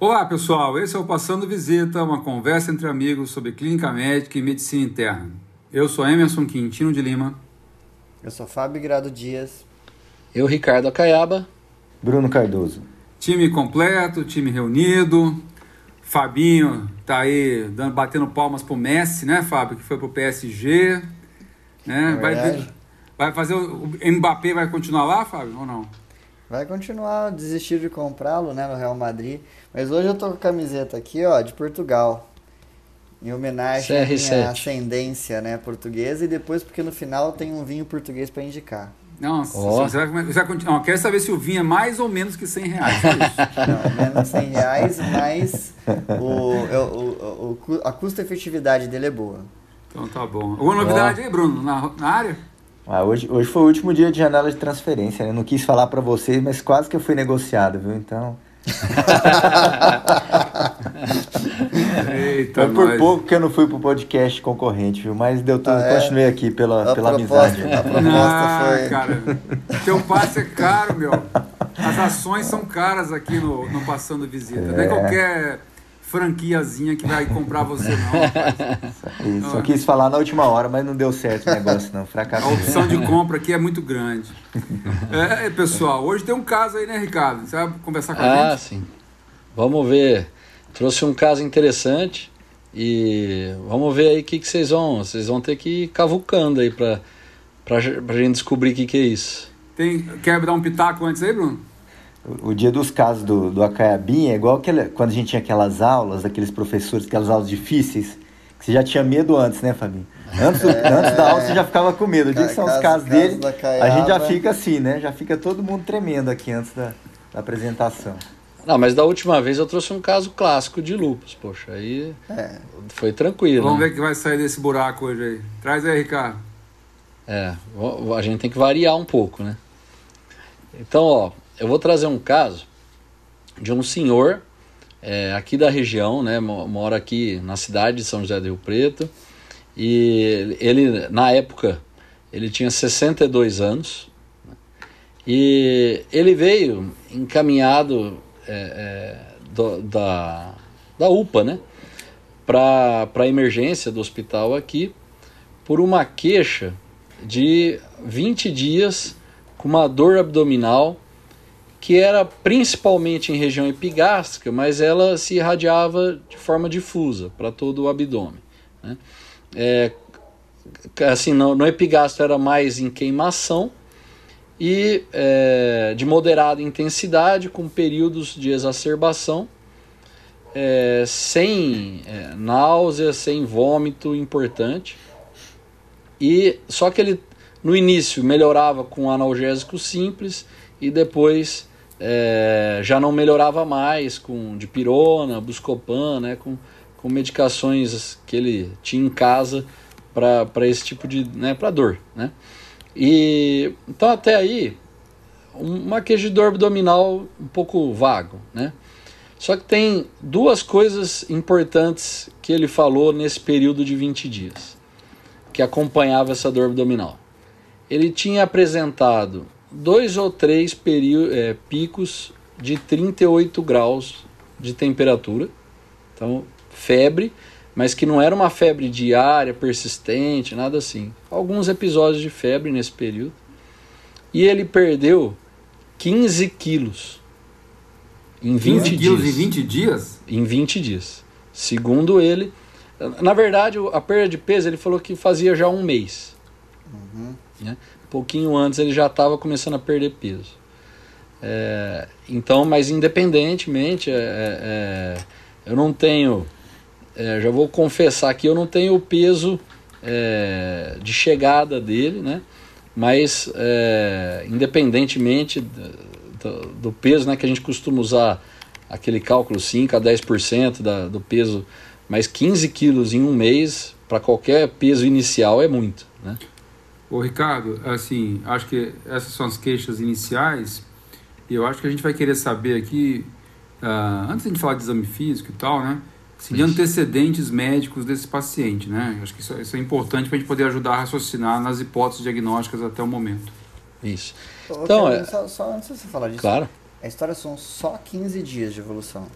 Olá pessoal, esse é o Passando Visita, uma conversa entre amigos sobre clínica médica e medicina interna. Eu sou Emerson Quintino de Lima. Eu sou Fábio Grado Dias. Eu, Ricardo Acaiaba. Bruno Cardoso. Time completo, time reunido. Fabinho tá aí dando, batendo palmas pro Messi, né, Fábio? Que foi pro PSG. Né? É vai, vai fazer o, o Mbappé vai continuar lá, Fábio, ou não? Vai continuar, desistir de comprá-lo, né, no Real Madrid. Mas hoje eu tô com a camiseta aqui, ó, de Portugal. Em homenagem à minha ascendência, né, portuguesa. E depois porque no final tem um vinho português para indicar. Nossa, oh. você vai, você vai, não, quero saber se o vinho é mais ou menos que 100 reais. não, menos 100 reais, mas o, o, o, a custo-efetividade dele é boa. Então tá bom. Alguma novidade oh. aí, Bruno, na, na área? Ah, hoje, hoje foi o último dia de janela de transferência, né? Não quis falar para vocês, mas quase que eu fui negociado, viu? Então. Eita, foi por nós. pouco que eu não fui pro podcast concorrente, viu? Mas deu tudo, ah, é? continuei aqui pela, a pela proposta, amizade. A proposta ah, foi. Cara, teu passe é caro, meu. As ações são caras aqui no, no Passando Visita. É. Não é qualquer franquiazinha que vai comprar você, não. Isso, só quis falar na última hora, mas não deu certo o negócio, não. Fracassou. A opção de compra aqui é muito grande. É, pessoal, hoje tem um caso aí, né, Ricardo? Você vai conversar com a ah, gente? Ah, sim. Vamos ver. Trouxe um caso interessante e vamos ver aí o que, que vocês vão. Vocês vão ter que ir cavucando aí pra, pra, pra gente descobrir o que, que é isso. Tem, quer dar um pitaco antes aí, Bruno? O, dia dos casos do, do Acaiabim é igual aquele, quando a gente tinha aquelas aulas, aqueles professores, aquelas aulas difíceis, que você já tinha medo antes, né, Fabinho? Antes, é, antes da aula você já ficava com medo. O dia que são os casos dele, a gente já fica assim, né? Já fica todo mundo tremendo aqui antes da, da apresentação. Não, mas da última vez eu trouxe um caso clássico de lupus, poxa, aí é. foi tranquilo. Vamos né? ver o que vai sair desse buraco hoje aí. Traz aí, Ricardo. É, a gente tem que variar um pouco, né? Então, ó, eu vou trazer um caso de um senhor é, aqui da região, né, mora aqui na cidade de São José do Rio Preto, e ele, na época, ele tinha 62 anos, e ele veio encaminhado é, é, do, da, da UPA, né, para a emergência do hospital aqui, por uma queixa de 20 dias com uma dor abdominal que era principalmente em região epigástrica, mas ela se irradiava de forma difusa para todo o abdômen. Né? É, assim, no, no epigastro era mais em queimação e é, de moderada intensidade, com períodos de exacerbação, é, sem é, náusea, sem vômito importante. E só que ele no início melhorava com analgésico simples e depois é, já não melhorava mais com dipirona, buscopan, né, com, com medicações que ele tinha em casa para esse tipo de, né, para dor, né? E então até aí uma queixa de dor abdominal um pouco vago, né? Só que tem duas coisas importantes que ele falou nesse período de 20 dias que acompanhava essa dor abdominal. Ele tinha apresentado dois ou três é, picos de 38 graus de temperatura. Então, febre, mas que não era uma febre diária, persistente, nada assim. Alguns episódios de febre nesse período. E ele perdeu 15 quilos em 20 15 quilos dias. em 20 dias? Em 20 dias. Segundo ele, na verdade, a perda de peso ele falou que fazia já um mês. Uhum. Né? Pouquinho antes ele já estava começando a perder peso. É, então, mas independentemente, é, é, é eu não tenho, é, já vou confessar que eu não tenho o peso de chegada dele, né? Mas independentemente do, do, peso, né, que a gente costuma usar aquele cálculo 5 a 10% da, do peso, mas 15 quilos em um mês para qualquer peso inicial é muito, né? Ô Ricardo, assim, acho que essas são as queixas iniciais e eu acho que a gente vai querer saber aqui, uh, antes de a gente falar de exame físico e tal, né? Se de antecedentes médicos desse paciente, né? Acho que isso, isso é importante para a gente poder ajudar a raciocinar nas hipóteses diagnósticas até o momento. Isso. Então, é... só, só, antes de você falar disso, claro. a história são só 15 dias de evolução.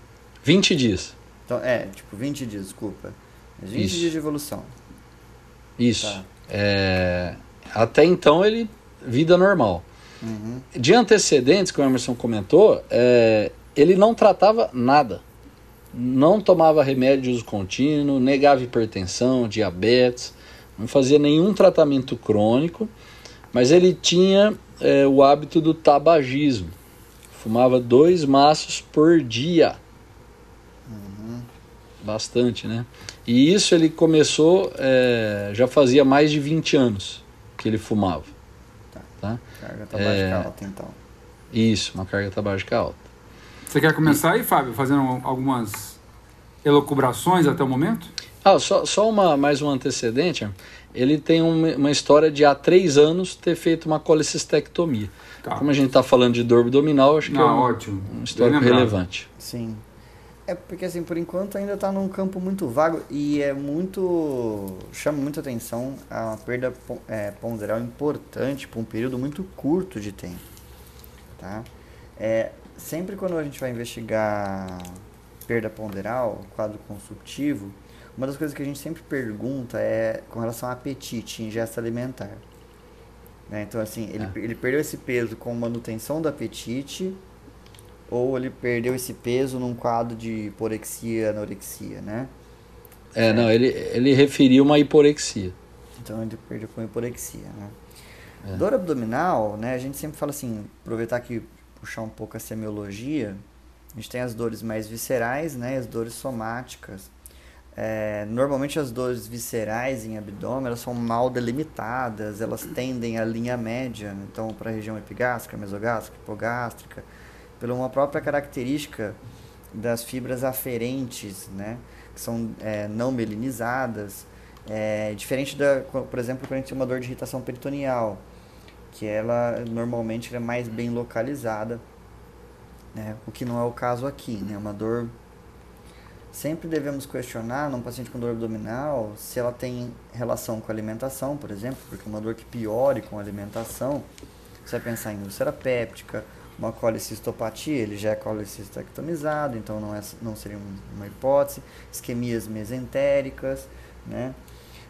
20 dias. Então, é, tipo, 20 dias, desculpa. 20 Isso. dias de evolução. Isso. Tá. É, até então ele. vida normal. Uhum. De antecedentes, como o Emerson comentou, é, ele não tratava nada. Não tomava remédio de uso contínuo, negava hipertensão, diabetes, não fazia nenhum tratamento crônico, mas ele tinha é, o hábito do tabagismo. Fumava dois maços por dia. Uhum. Bastante, né? E isso ele começou, é, já fazia mais de 20 anos que ele fumava. Tá. tá? Carga tabágica é, alta, então. Isso, uma carga tabágica alta. Você quer começar aí, Fábio, fazendo algumas elucubrações até o momento? Ah, só, só uma, mais um antecedente. Ele tem uma, uma história de há três anos ter feito uma colecistectomia. Tá. Como a gente está falando de dor abdominal, acho que Não, é um, ótimo. um histórico relevante. Sim. É porque assim, por enquanto ainda está num campo muito vago e é muito. chama muita atenção a perda é, ponderal importante por um período muito curto de tempo. Tá? É, sempre quando a gente vai investigar perda ponderal, quadro consultivo, uma das coisas que a gente sempre pergunta é com relação ao apetite, ingesta alimentar. Né? Então, assim, ele, é. ele perdeu esse peso com manutenção do apetite ou ele perdeu esse peso num quadro de hiporexia, anorexia, né? É, não, ele, ele referiu uma hiporexia. Então ele perdeu com hiporexia, né? É. Dor abdominal, né? A gente sempre fala assim, aproveitar que puxar um pouco a semiologia, a gente tem as dores mais viscerais, né? As dores somáticas. É, normalmente as dores viscerais em abdômen elas são mal delimitadas, elas tendem à linha média, né? então para a região epigástrica, mesogástrica, hipogástrica, pela uma própria característica das fibras aferentes, né, que são é, não melinizadas, é, diferente da, por exemplo, quando a gente tem uma dor de irritação peritoneal, que ela normalmente é mais bem localizada, né, o que não é o caso aqui, né, uma dor Sempre devemos questionar num paciente com dor abdominal se ela tem relação com alimentação, por exemplo, porque uma dor que piore com a alimentação, você vai pensar em úlcera péptica, uma colicistopatia, ele já é colicistectomizado, então não, é, não seria uma hipótese, isquemias mesentéricas, né?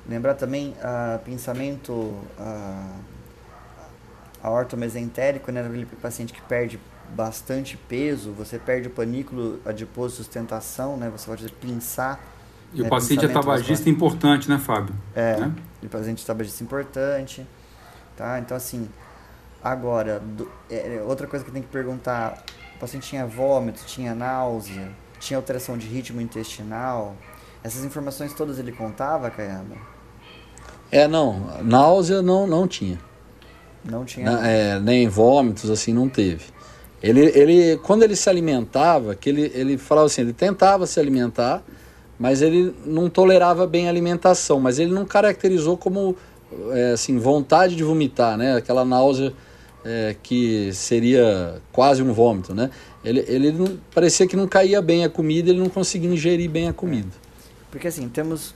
Lembrar também a uh, pensamento uh, aortomesentérico, né? Aquele paciente que perde bastante peso, você perde o panículo adiposo sustentação, né? Você pode pinçar. E né? o paciente é tabagista importante, né, Fábio? É, né? o paciente tabagista importante, tá? Então, assim, agora, do, é, é, outra coisa que tem que perguntar, o paciente tinha vômito, tinha náusea, tinha alteração de ritmo intestinal, essas informações todas ele contava, Caiaba? É, não, náusea não, não tinha. Não tinha? Na, é, nem vômitos, assim, não teve. Ele, ele, quando ele se alimentava, que ele, ele falava assim, ele tentava se alimentar, mas ele não tolerava bem a alimentação, mas ele não caracterizou como é, assim vontade de vomitar, né? Aquela náusea é, que seria quase um vômito, né? Ele, ele não, parecia que não caía bem a comida, ele não conseguia ingerir bem a comida. Porque assim, temos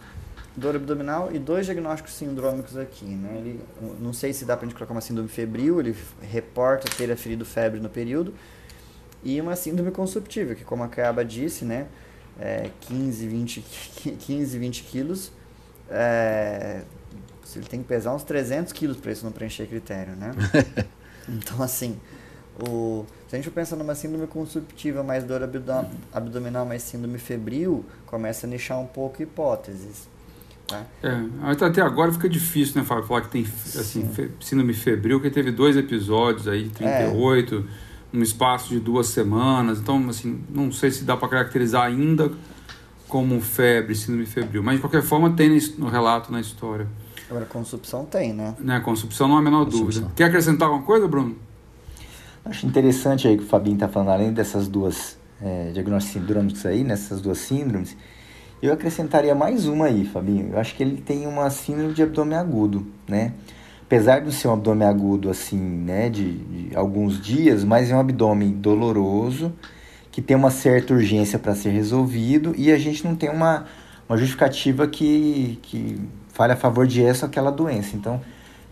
dor abdominal e dois diagnósticos sindrômicos aqui, né? Ele, não sei se dá pra gente colocar uma síndrome febril, ele reporta ter aferido febre no período, e uma síndrome consumptível, que como a Caiaba disse, né? É 15, 20, 15, 20 quilos, é, ele tem que pesar uns 300 quilos para isso não preencher critério, né? então, assim, o, se a gente pensa numa síndrome consumptiva mais dor abdominal mais síndrome febril, começa a nichar um pouco hipóteses. Tá? É, até agora fica difícil, né, Fábio, falar que tem assim, fe, síndrome febril, que teve dois episódios aí, 38, é. um espaço de duas semanas. Então, assim, não sei se dá para caracterizar ainda como febre, síndrome febril. Mas, de qualquer forma, tem no relato, na história. Agora, consumpção tem, né? né consumpção não há a menor dúvida. Quer acrescentar alguma coisa, Bruno? Acho interessante aí que o Fabinho está falando, além dessas duas é, diagnósticos sindrômicos aí, nessas duas síndromes, eu acrescentaria mais uma aí, Fabinho. Eu acho que ele tem uma síndrome de abdômen agudo, né? Apesar de ser um abdômen agudo, assim, né, de, de alguns dias, mas é um abdômen doloroso, que tem uma certa urgência para ser resolvido e a gente não tem uma, uma justificativa que, que fale a favor de essa ou aquela doença. Então,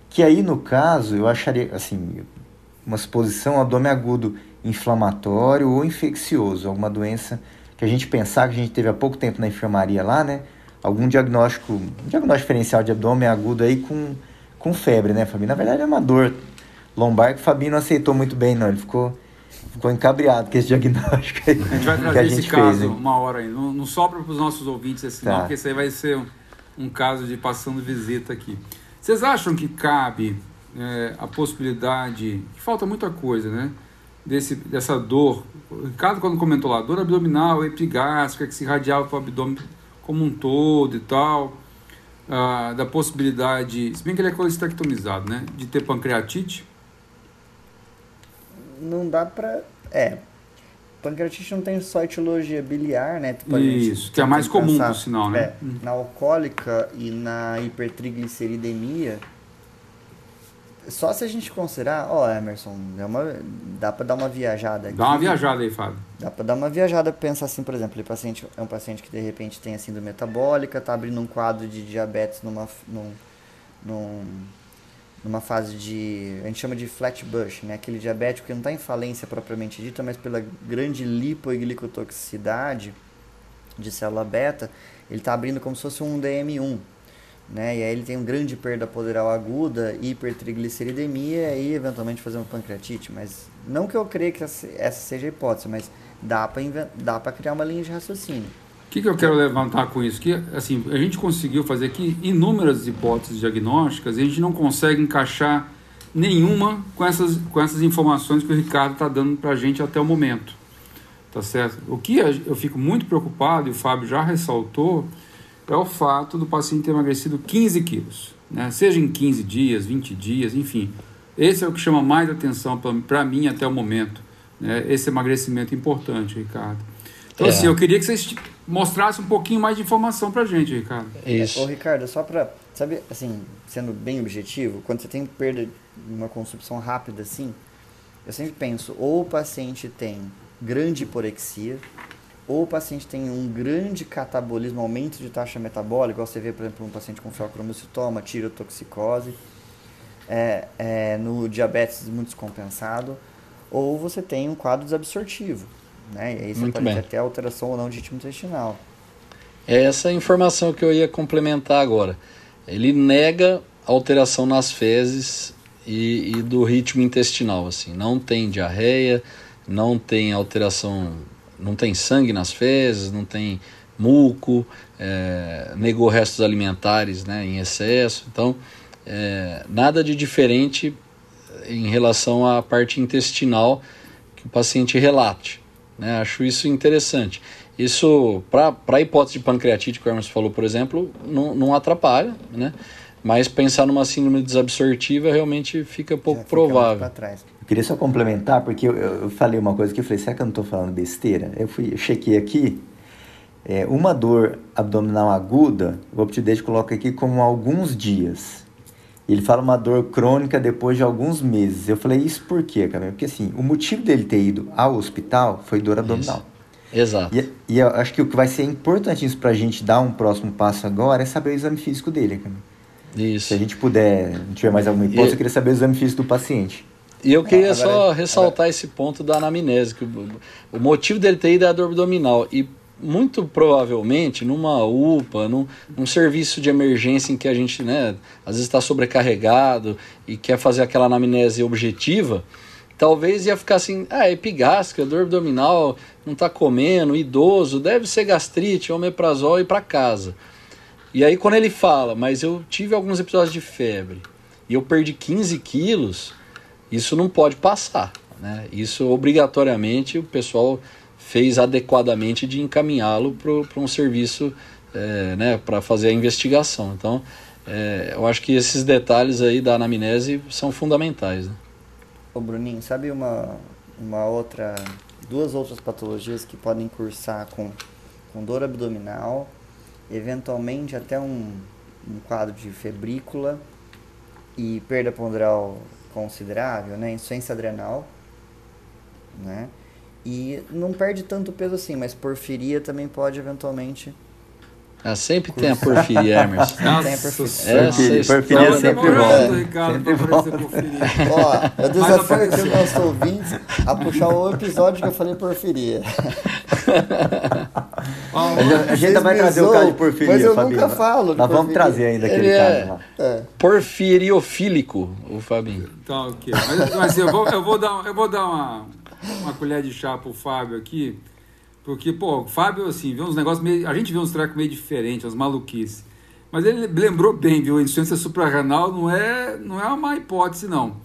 que aí no caso, eu acharia, assim, uma suposição abdômen agudo inflamatório ou infeccioso, alguma doença que a gente pensar que a gente teve há pouco tempo na enfermaria lá, né? Algum diagnóstico, um diagnóstico diferencial de abdômen agudo aí com, com febre, né, Fabinho? Na verdade é uma dor lombar que o Fabinho não aceitou muito bem, não. Ele ficou, ficou encabriado com esse diagnóstico aí. A gente vai trazer esse caso fez, uma hora aí. Não, não sobra para os nossos ouvintes esse tá. não, porque isso aí vai ser um, caso de passando visita aqui. Vocês acham que cabe é, a possibilidade, que falta muita coisa, né? Desse, dessa dor. O Ricardo, quando comentou lá, dor abdominal, epigástrica, que se irradiava para o abdômen como um todo e tal. Ah, da possibilidade, se bem que ele é colestectomizado, né? De ter pancreatite. Não dá para. É. Pancreatite não tem só etiologia biliar, né? Isso, que é mais comum, pensar, por sinal, né? É, hum. Na alcoólica e na hipertrigliceridemia, só se a gente considerar, ó, Emerson, é uma, dá para dar uma viajada aqui. Dá uma viajada aí, Fábio. Dá para dar uma viajada, pensar assim, por exemplo, ele paciente é um paciente que de repente tem a síndrome metabólica, tá abrindo um quadro de diabetes numa num, num, numa fase de, a gente chama de flatbush, né? Aquele diabético que não está em falência propriamente dita, mas pela grande lipoglicotoxicidade de célula beta, ele está abrindo como se fosse um DM1, né? E aí ele tem uma grande perda poderal aguda, hipertrigliceridemia e eventualmente fazer uma pancreatite. Mas não que eu creia que essa seja a hipótese, mas dá para criar uma linha de raciocínio. O que, que eu quero levantar com isso? Que assim, a gente conseguiu fazer aqui inúmeras hipóteses diagnósticas e a gente não consegue encaixar nenhuma com essas, com essas informações que o Ricardo está dando para a gente até o momento. Tá certo? O que eu fico muito preocupado, e o Fábio já ressaltou, é o fato do paciente ter emagrecido 15 quilos, né? seja em 15 dias, 20 dias, enfim. Esse é o que chama mais atenção para mim até o momento, né? esse emagrecimento importante, Ricardo. Então, é. assim, eu queria que vocês mostrassem um pouquinho mais de informação para a gente, Ricardo. Isso. Ô, Ricardo, só para, sabe, assim, sendo bem objetivo, quando você tem perda de uma consumpção rápida assim, eu sempre penso, ou o paciente tem grande hiporexia, ou o paciente tem um grande catabolismo, aumento de taxa metabólica, igual você vê, por exemplo, um paciente com feocromocitoma, tirotoxicose, é, é, no diabetes muito descompensado, ou você tem um quadro desabsortivo, né? E aí você muito pode bem. ter até alteração ou não de ritmo intestinal. É essa informação que eu ia complementar agora. Ele nega alteração nas fezes e, e do ritmo intestinal, assim. Não tem diarreia, não tem alteração não tem sangue nas fezes, não tem muco, é, negou restos alimentares né, em excesso. Então, é, nada de diferente em relação à parte intestinal que o paciente relate. Né? Acho isso interessante. Isso, para a hipótese de pancreatite que o Hermes falou, por exemplo, não, não atrapalha, né? mas pensar numa síndrome desabsortiva realmente fica pouco fica provável. Eu queria só complementar, porque eu, eu, falei uma coisa que eu falei, será que eu não estou falando besteira? Eu fui, eu chequei aqui, é, uma dor abdominal aguda, o UpToDate coloca aqui como alguns dias. Ele fala uma dor crônica depois de alguns meses. Eu falei, isso por quê, Camila? Porque assim, o motivo dele ter ido ao hospital foi dor abdominal. Isso. Exato. E, e eu acho que o que vai ser importantíssimo para a gente dar um próximo passo agora é saber o exame físico dele, Camila. Isso. Se a gente puder, não tiver mais alguma hipótese, e... eu queria saber o exame físico do paciente. E eu queria só ressaltar agora... esse ponto da anamnese, que o, o motivo dele ter ido é a dor abdominal. E muito provavelmente numa UPA, num, num, serviço de emergência em que a gente, né, às vezes está sobrecarregado e quer fazer aquela anamnese objetiva, talvez ia ficar assim, ah, é epigástrica, dor abdominal, não está comendo, idoso, deve ser gastrite, omeprazol e para casa. E aí quando ele fala, mas eu tive alguns episódios de febre e eu perdi 15 quilos, isso não pode passar. Né? Isso obrigatoriamente o pessoal fez adequadamente de encaminhá-lo para um serviço é, né, para fazer a investigação. Então, é, eu acho que esses detalhes aí da anamnese são fundamentais. Né? Ô Bruninho, sabe uma, uma outra, duas outras patologias que podem cursar com, com dor abdominal, eventualmente até um, um quadro de febrícula e perda ponderal considerável, né? Insuficiência adrenal, né? E não perde tanto peso assim, mas porfiria também pode eventualmente Ah, sempre tem a porfiria, Emerson. Sempre tem a porfiria. Essa porfiria sempre volta. Ricardo, Sempre volta. Ó, eu desafio os nossos ouvintes a puxar o episódio que eu falei porfiria. a gente, a gente ainda vai trazer o caso de porfiria, Mas eu Fabinho. nunca falo Nós vamos porfiria. trazer ainda aquele Ele caso é- lá. É. Porfiriofílico, o Fabinho. Então, ok. Mas, mas eu vou, eu vou dar, eu vou dar uma, uma colher de chá pro Fábio aqui, porque, pô, o Fábio, assim, vê uns negócios meio. A gente vê uns trecos meio diferentes, umas maluquices. Mas ele lembrou bem, viu? A insuficiência suprarrenal não é, não é uma hipótese, não.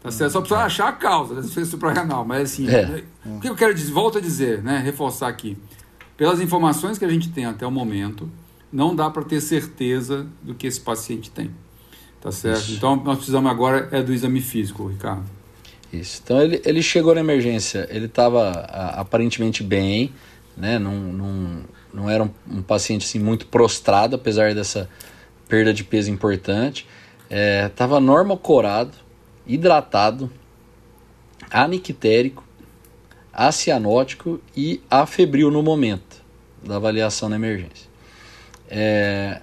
Tá certo? Só precisa achar a causa da insuficiência suprarrenal. Mas, assim, É. o que eu quero dizer, volto a dizer, né? Reforçar aqui. Pelas informações que a gente tem até o momento, não dá para ter certeza do que esse paciente tem. Tá certo? Então, nós precisamos agora é do exame físico, Ricardo. Isso. Então ele, ele chegou na emergência, ele estava aparentemente bem, né? Não, não, não era um, um paciente assim, muito prostrado, apesar dessa perda de peso importante. Estava normocorado, hidratado, anictérico, acianótico e afebril no momento da avaliação na emergência. É,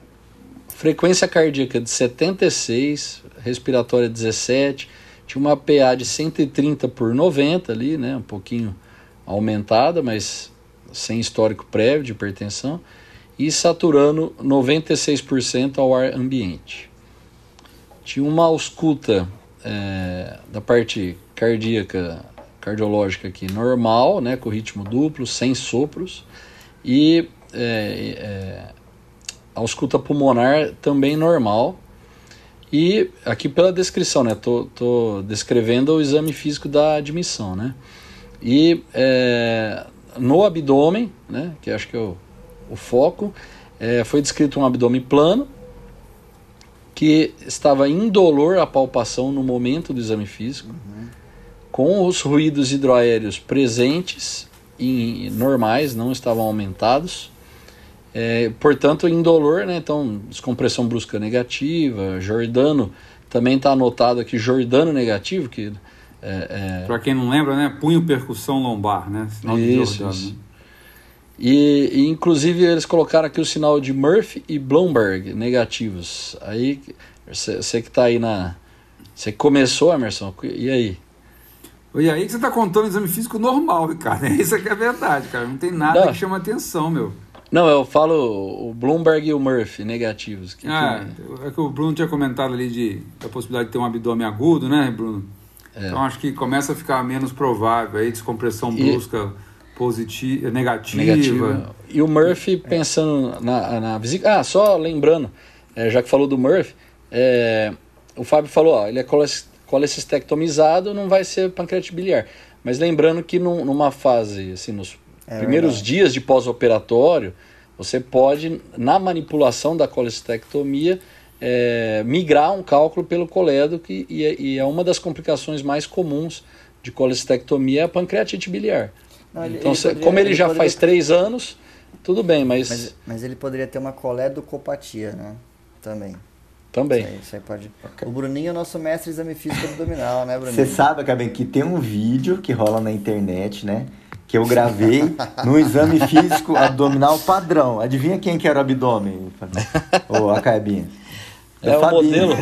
frequência cardíaca de 76, respiratória 17, tinha uma PA de 130 por 90 ali, né, um pouquinho aumentada, mas sem histórico prévio de hipertensão, e saturando 96% ao ar ambiente. Tinha uma ausculta é, da parte cardíaca, cardiológica aqui normal, né, com ritmo duplo, sem sopros, e é, é, ausculta pulmonar também normal. E aqui pela descrição, né? Tô, tô descrevendo o exame físico da admissão, né? E é, no abdômen, né? Que acho que é o, o foco, é, foi descrito um abdômen plano que estava indolor à palpação no momento do exame físico, com os ruídos hidroaéreos presentes e normais, não estavam aumentados. É, portanto, indolor, né? Então, descompressão brusca negativa, Jordano, também está anotado aqui Jordano negativo, que é, é, Para quem não lembra, né? Punho percussão lombar, né? Sinal de Isso, Jordan, isso. né? E, e, inclusive eles colocaram aqui o sinal de Murphy e Blomberg negativos. Aí você que está aí na. Você começou, Emerson? E aí? E aí que você tá contando exame físico normal, Ricardo. Isso é que é verdade, cara. Não tem nada Não. que chama atenção, meu. Não, eu falo o Bloomberg e o Murphy negativos. Que, Ah, que- é que o Bruno tinha comentado ali de, da possibilidade de ter um abdômen agudo, né, Bruno? É. Então acho que começa a ficar menos provável aí, descompressão E- brusca positiva, negativa. negativa. E o Murphy pensando na, na vesícula. Ah, só lembrando, é, já que falou do Murphy, é, o Fábio falou, ó, ele é colecistectomizado, não vai ser pancreatite biliar. Mas lembrando que num- numa fase, assim, nos É primeiros verdade. dias de pós-operatório, você pode, na manipulação da colecistectomia, é, migrar um cálculo pelo colédo, que, e, é- e é uma das complicações mais comuns de colecistectomia é a pancreatite biliar. Não, ele- então, ele cê- poderia- como ele, ele já poderia- faz três anos, tudo bem, mas, Mas, mas ele poderia ter uma coledocopatia, né? Também. também. Isso aí, isso aí pode... O Bruninho é o nosso mestre em exame físico abdominal, né, Bruninho? Você sabe, Gabi, que tem um vídeo que rola na internet, né? Que eu gravei no exame físico abdominal padrão. Adivinha quem que era o abdômen? Ou a cabinha? É o modelo.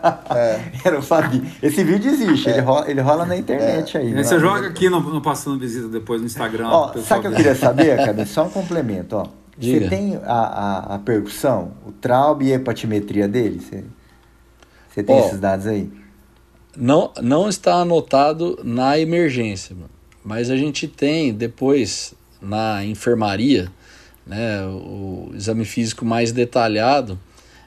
Era o Fabinho. Esse vídeo existe, ele, rola, ele rola na internet aí. Aí né? você joga aqui no, no Passando Visita depois no Instagram. Ó, sabe o que eu queria saber, Gabi? Só um complemento, ó. Diga. Você tem a, a, a percussão, o traub e a hepatimetria dele? Você, você tem Ó, esses dados aí? Não, não está anotado na emergência, mano. Mas a gente tem depois na enfermaria né, o, exame físico mais detalhado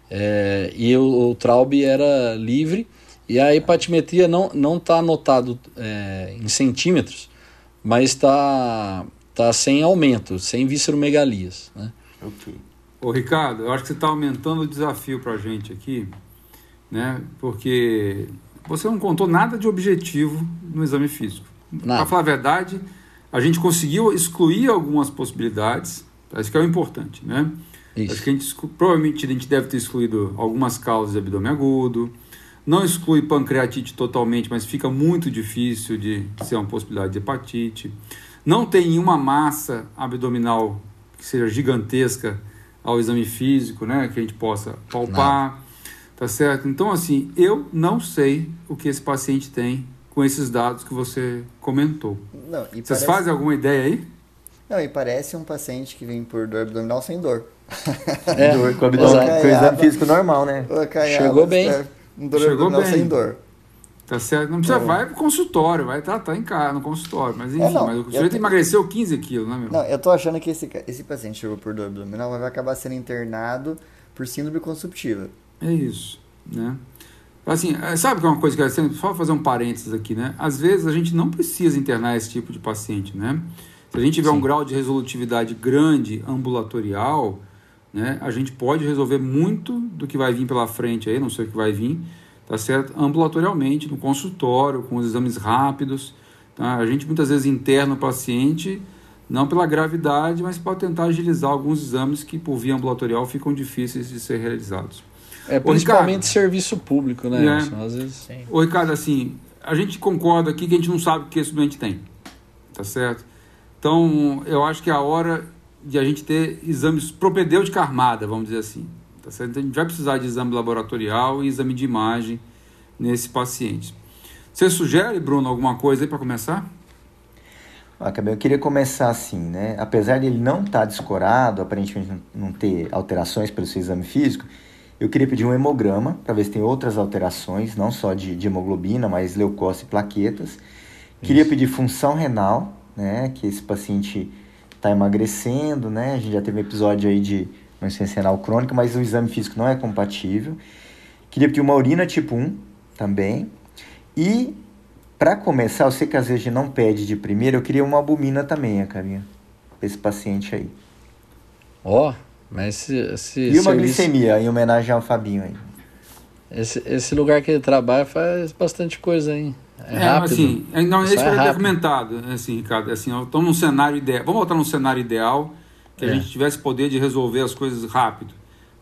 é, e o, o Traub era livre e a hepatimetria não não está anotado é, em centímetros, mas está tá sem aumento, sem visceromegalias. Né? Ok. Ô Ricardo, eu acho que você está aumentando o desafio para a gente aqui, né? Porque você não contou nada de objetivo no exame físico. Para falar a verdade, a gente conseguiu excluir algumas possibilidades, isso que é o importante, né? Isso. Acho que a gente, provavelmente a gente deve ter excluído algumas causas de abdômen agudo. Não exclui pancreatite totalmente, mas fica muito difícil de ser uma possibilidade de hepatite. Não tem nenhuma massa abdominal que seja gigantesca ao exame físico, né? Que a gente possa palpar, não. tá certo? Então, assim, eu não sei o que esse paciente tem com esses dados que você comentou. Não, Vocês parece... fazem alguma ideia aí? Não, e parece um paciente que vem por dor abdominal sem dor. É, dor com, abdominal, com exame físico normal, né? Chegou bem. Dor Chegou bem. sem dor. Tá certo? Não precisa, é. vai pro consultório, vai tratar em casa, no consultório. Mas é, enfim, é, não, mas o sujeito tô... emagreceu 15 quilos, né, meu? Não, eu tô achando que esse, esse paciente chegou por dor abdominal vai acabar sendo internado por síndrome consumptiva. É isso, né? Assim, é, sabe que é uma coisa que eu sempre, só fazer um parênteses aqui, né? Às vezes a gente não precisa internar esse tipo de paciente, né? Se a gente tiver Sim. um grau de resolutividade grande ambulatorial, né, a gente pode resolver muito do que vai vir pela frente aí, não sei o que vai vir, tá certo? Ambulatorialmente, no consultório, com os exames rápidos. Tá? A gente muitas vezes interna o paciente, não pela gravidade, mas para tentar agilizar alguns exames que, por via ambulatorial, ficam difíceis de ser realizados. É, principalmente Ricardo, serviço público, né? né? Às vezes... Sim. Ô, Ricardo, assim, a gente concorda aqui que a gente não sabe o que esse doente tem, tá certo? Então, eu acho que é a hora de a gente ter exames propedêutica armada, vamos dizer assim. Tá certo? Então, a gente vai precisar de exame laboratorial e exame de imagem nesse paciente. Você sugere, Bruno, alguma coisa aí para começar? Ah, eu queria começar assim, né? Apesar de ele não estar tá descorado, aparentemente não ter alterações pelo seu exame físico, eu queria pedir um hemograma para ver se tem outras alterações, não só de, de hemoglobina, mas leucócitos e plaquetas. Isso. Queria pedir função renal, né? Que esse paciente está emagrecendo, né? A gente já teve um episódio aí de uma insuficiência renal crônica, mas o exame físico não é compatível. Queria pedir uma urina tipo 1 também. E, para começar, eu sei que às vezes a gente não pede de primeira, eu queria uma albumina também, carinha, para esse paciente aí. Ó, oh, mas se, se E uma serviço... glicemia, em homenagem ao Fabinho aí. Esse, esse lugar que ele trabalha faz bastante coisa, hein? É, é rápido. assim, é, não, é isso que é comentado, assim, Ricardo, assim, estamos num cenário ideal, vamos voltar num cenário ideal, que a é. gente tivesse poder de resolver as coisas rápido.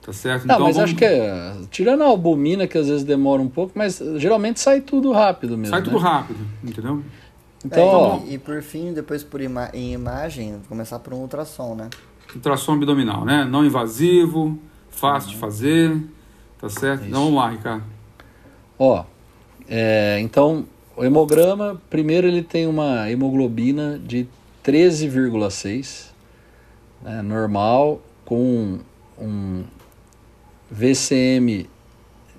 Tá certo? Não, então, mas vamos... acho que é, tirando a albumina, que às vezes demora um pouco, mas geralmente sai tudo rápido mesmo. Sai tudo né? rápido, entendeu? Então, é, e, e, por fim, depois por ima em imagem, começar por um ultrassom, né? Ultrassom abdominal, né? Não invasivo, fácil uhum. de fazer, tá certo? Isso. Então vamos lá, Ricardo. Ó, é, então o hemograma, primeiro ele tem uma hemoglobina de 13,6, né, normal, com um VCM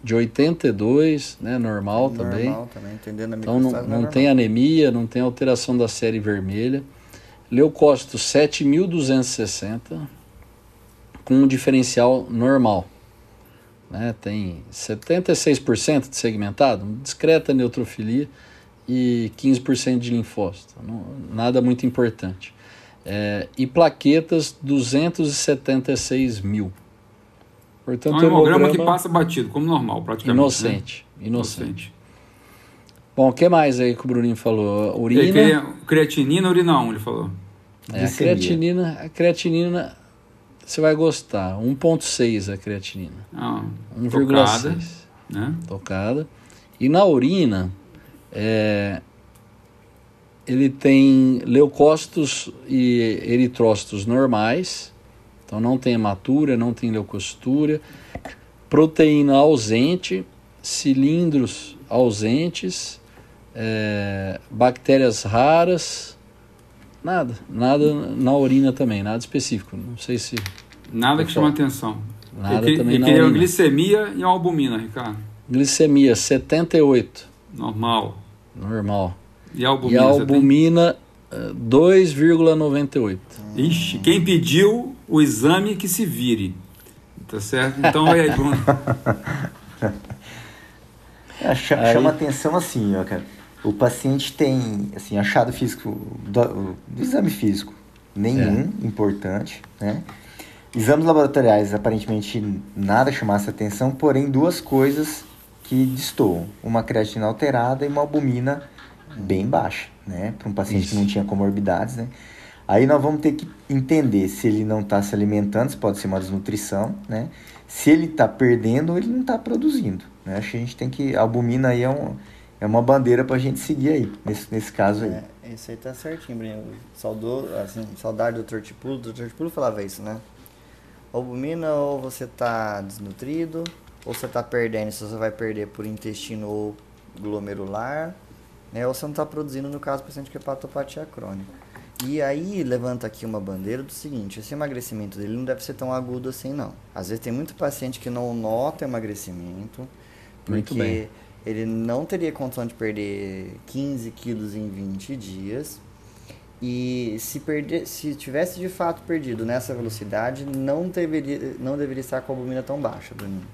de 82, né, normal, normal também. Normal também, entendendo a Então não, não é tem anemia, não tem alteração da série vermelha. Leucócito 7260, com um diferencial normal. Né, tem 76% de segmentado, discreta neutrofilia e 15% de linfócito. Não, nada muito importante. É, e plaquetas 276 mil. Portanto, é um hemograma que passa batido, como normal, praticamente. Inocente. Né? Inocente. inocente. Bom, o que mais aí que o Bruninho falou? Urina. creatinina, urina 1, ele falou. É, a creatinina, a creatinina você vai gostar. 1,6 a creatinina. Ah, 1,6. Né? Tocada. E na urina, é, ele tem leucócitos e eritrócitos normais, então não tem hematura, não tem leucocitura, proteína ausente, cilindros ausentes, é, bactérias raras, nada, nada na urina também, nada específico, não sei se... Nada que chama atenção. Nada e, também e na urina. glicemia e albumina, Ricardo? Glicemia 78. Normal. Normal. E albumina? E a albumina 2,98. Ixi, quem pediu o exame que se vire. Tá certo? Então, olha aí, Bruno. É, chama aí... atenção assim, ó, cara. O paciente tem, assim, achado físico, do, do exame físico, nenhum é. importante, né? Exames laboratoriais, aparentemente nada chamasse atenção, porém duas coisas que destoam. Uma creatina alterada e uma albumina bem baixa, né? Para um paciente Isso. que não tinha comorbidades, né? Aí nós vamos ter que entender se ele não está se alimentando, se pode ser uma desnutrição, né? Se ele está perdendo ou ele não está produzindo, né? Acho que a gente tem que... A albumina aí é, um, é uma bandeira para a gente seguir aí, nesse, nesse caso aí. É, isso aí tá certinho, Bruno. Saudou, assim, saudade do Dr. Tipulo. O Dr. Tipulo falava isso, né? albumina ou você está desnutrido, ou você está perdendo, se você vai perder por intestino ou glomerular, né? ou você não está produzindo, no caso, paciente com hepatopatia crônica. E aí levanta aqui uma bandeira do seguinte, esse emagrecimento dele não deve ser tão agudo assim não. Às vezes tem muito paciente que não nota emagrecimento, porque ele não teria condição de perder 15 quilos em 20 dias, e se, perder, se tivesse de fato perdido nessa velocidade, não deveria, não deveria estar com a albumina tão baixa, Bruninho.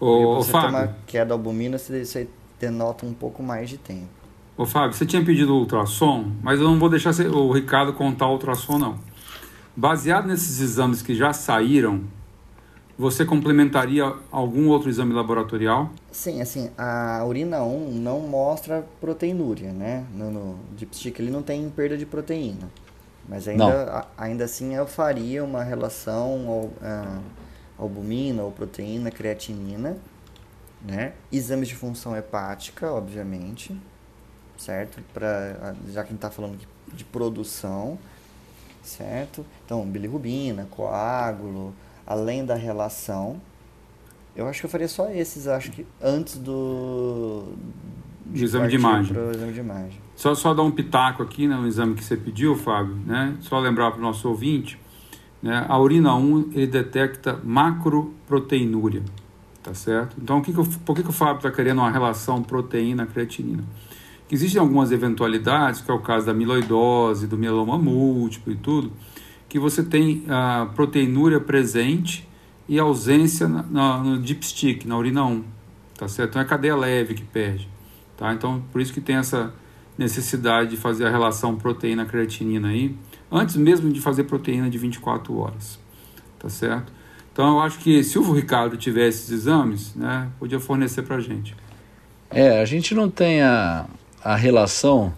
Ô, você Fábio. uma queda da albumina, você denota um pouco mais de tempo. Ô Fábio, você tinha pedido ultrassom, mas eu não vou deixar o Ricardo contar o ultrassom, não. Baseado nesses exames que já saíram, você complementaria algum outro exame laboratorial? Sim, assim, a urina 1 não mostra proteinúria, né? No, no dipstick ele não tem perda de proteína. Mas ainda, a, ainda assim eu faria uma relação uh, albumina ou proteína, creatinina, né? Exames de função hepática, obviamente, certo? Pra, já que a gente está falando de, de produção, certo? Então, bilirrubina, coágulo, além da relação. Eu acho que eu faria só esses, acho que antes do. De exame de imagem. exame de imagem. Só, só dar um pitaco aqui né, no exame que você pediu, Fábio, né? Só lembrar para o nosso ouvinte, né? A urina 1 ele detecta macroproteinúria, tá certo? Então, o que que eu, por que, que o Fábio está querendo uma relação proteína-creatinina? Existem algumas eventualidades, que é o caso da amiloidose, do mieloma múltiplo e tudo, que você tem a proteinúria presente e ausência na, na, no dipstick, na urina 1, tá certo? Então é a cadeia leve que perde, tá? Então por isso que tem essa necessidade de fazer a relação proteína-creatinina aí, antes mesmo de fazer proteína de 24 horas, tá certo? Então eu acho que se o Ricardo tivesse esses exames, né, podia fornecer para a gente. É, a gente não tem a, a relação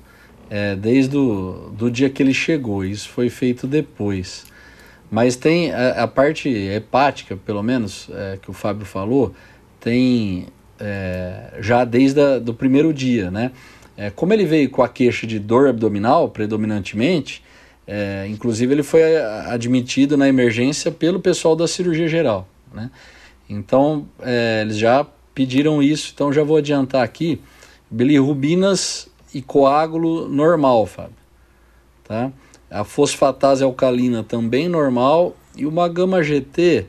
é, desde o do dia que ele chegou. Isso foi feito depois. Mas tem a, a parte hepática, pelo menos, é, que o Fábio falou, tem é, já desde o primeiro dia, né? É, como ele veio com a queixa de dor abdominal, predominantemente, é, inclusive ele foi admitido na emergência pelo pessoal da cirurgia geral, né? Então, é, eles já pediram isso, então já vou adiantar aqui, bilirrubinas e coágulo normal, Fábio. Tá? A fosfatase alcalina também normal e uma gama GT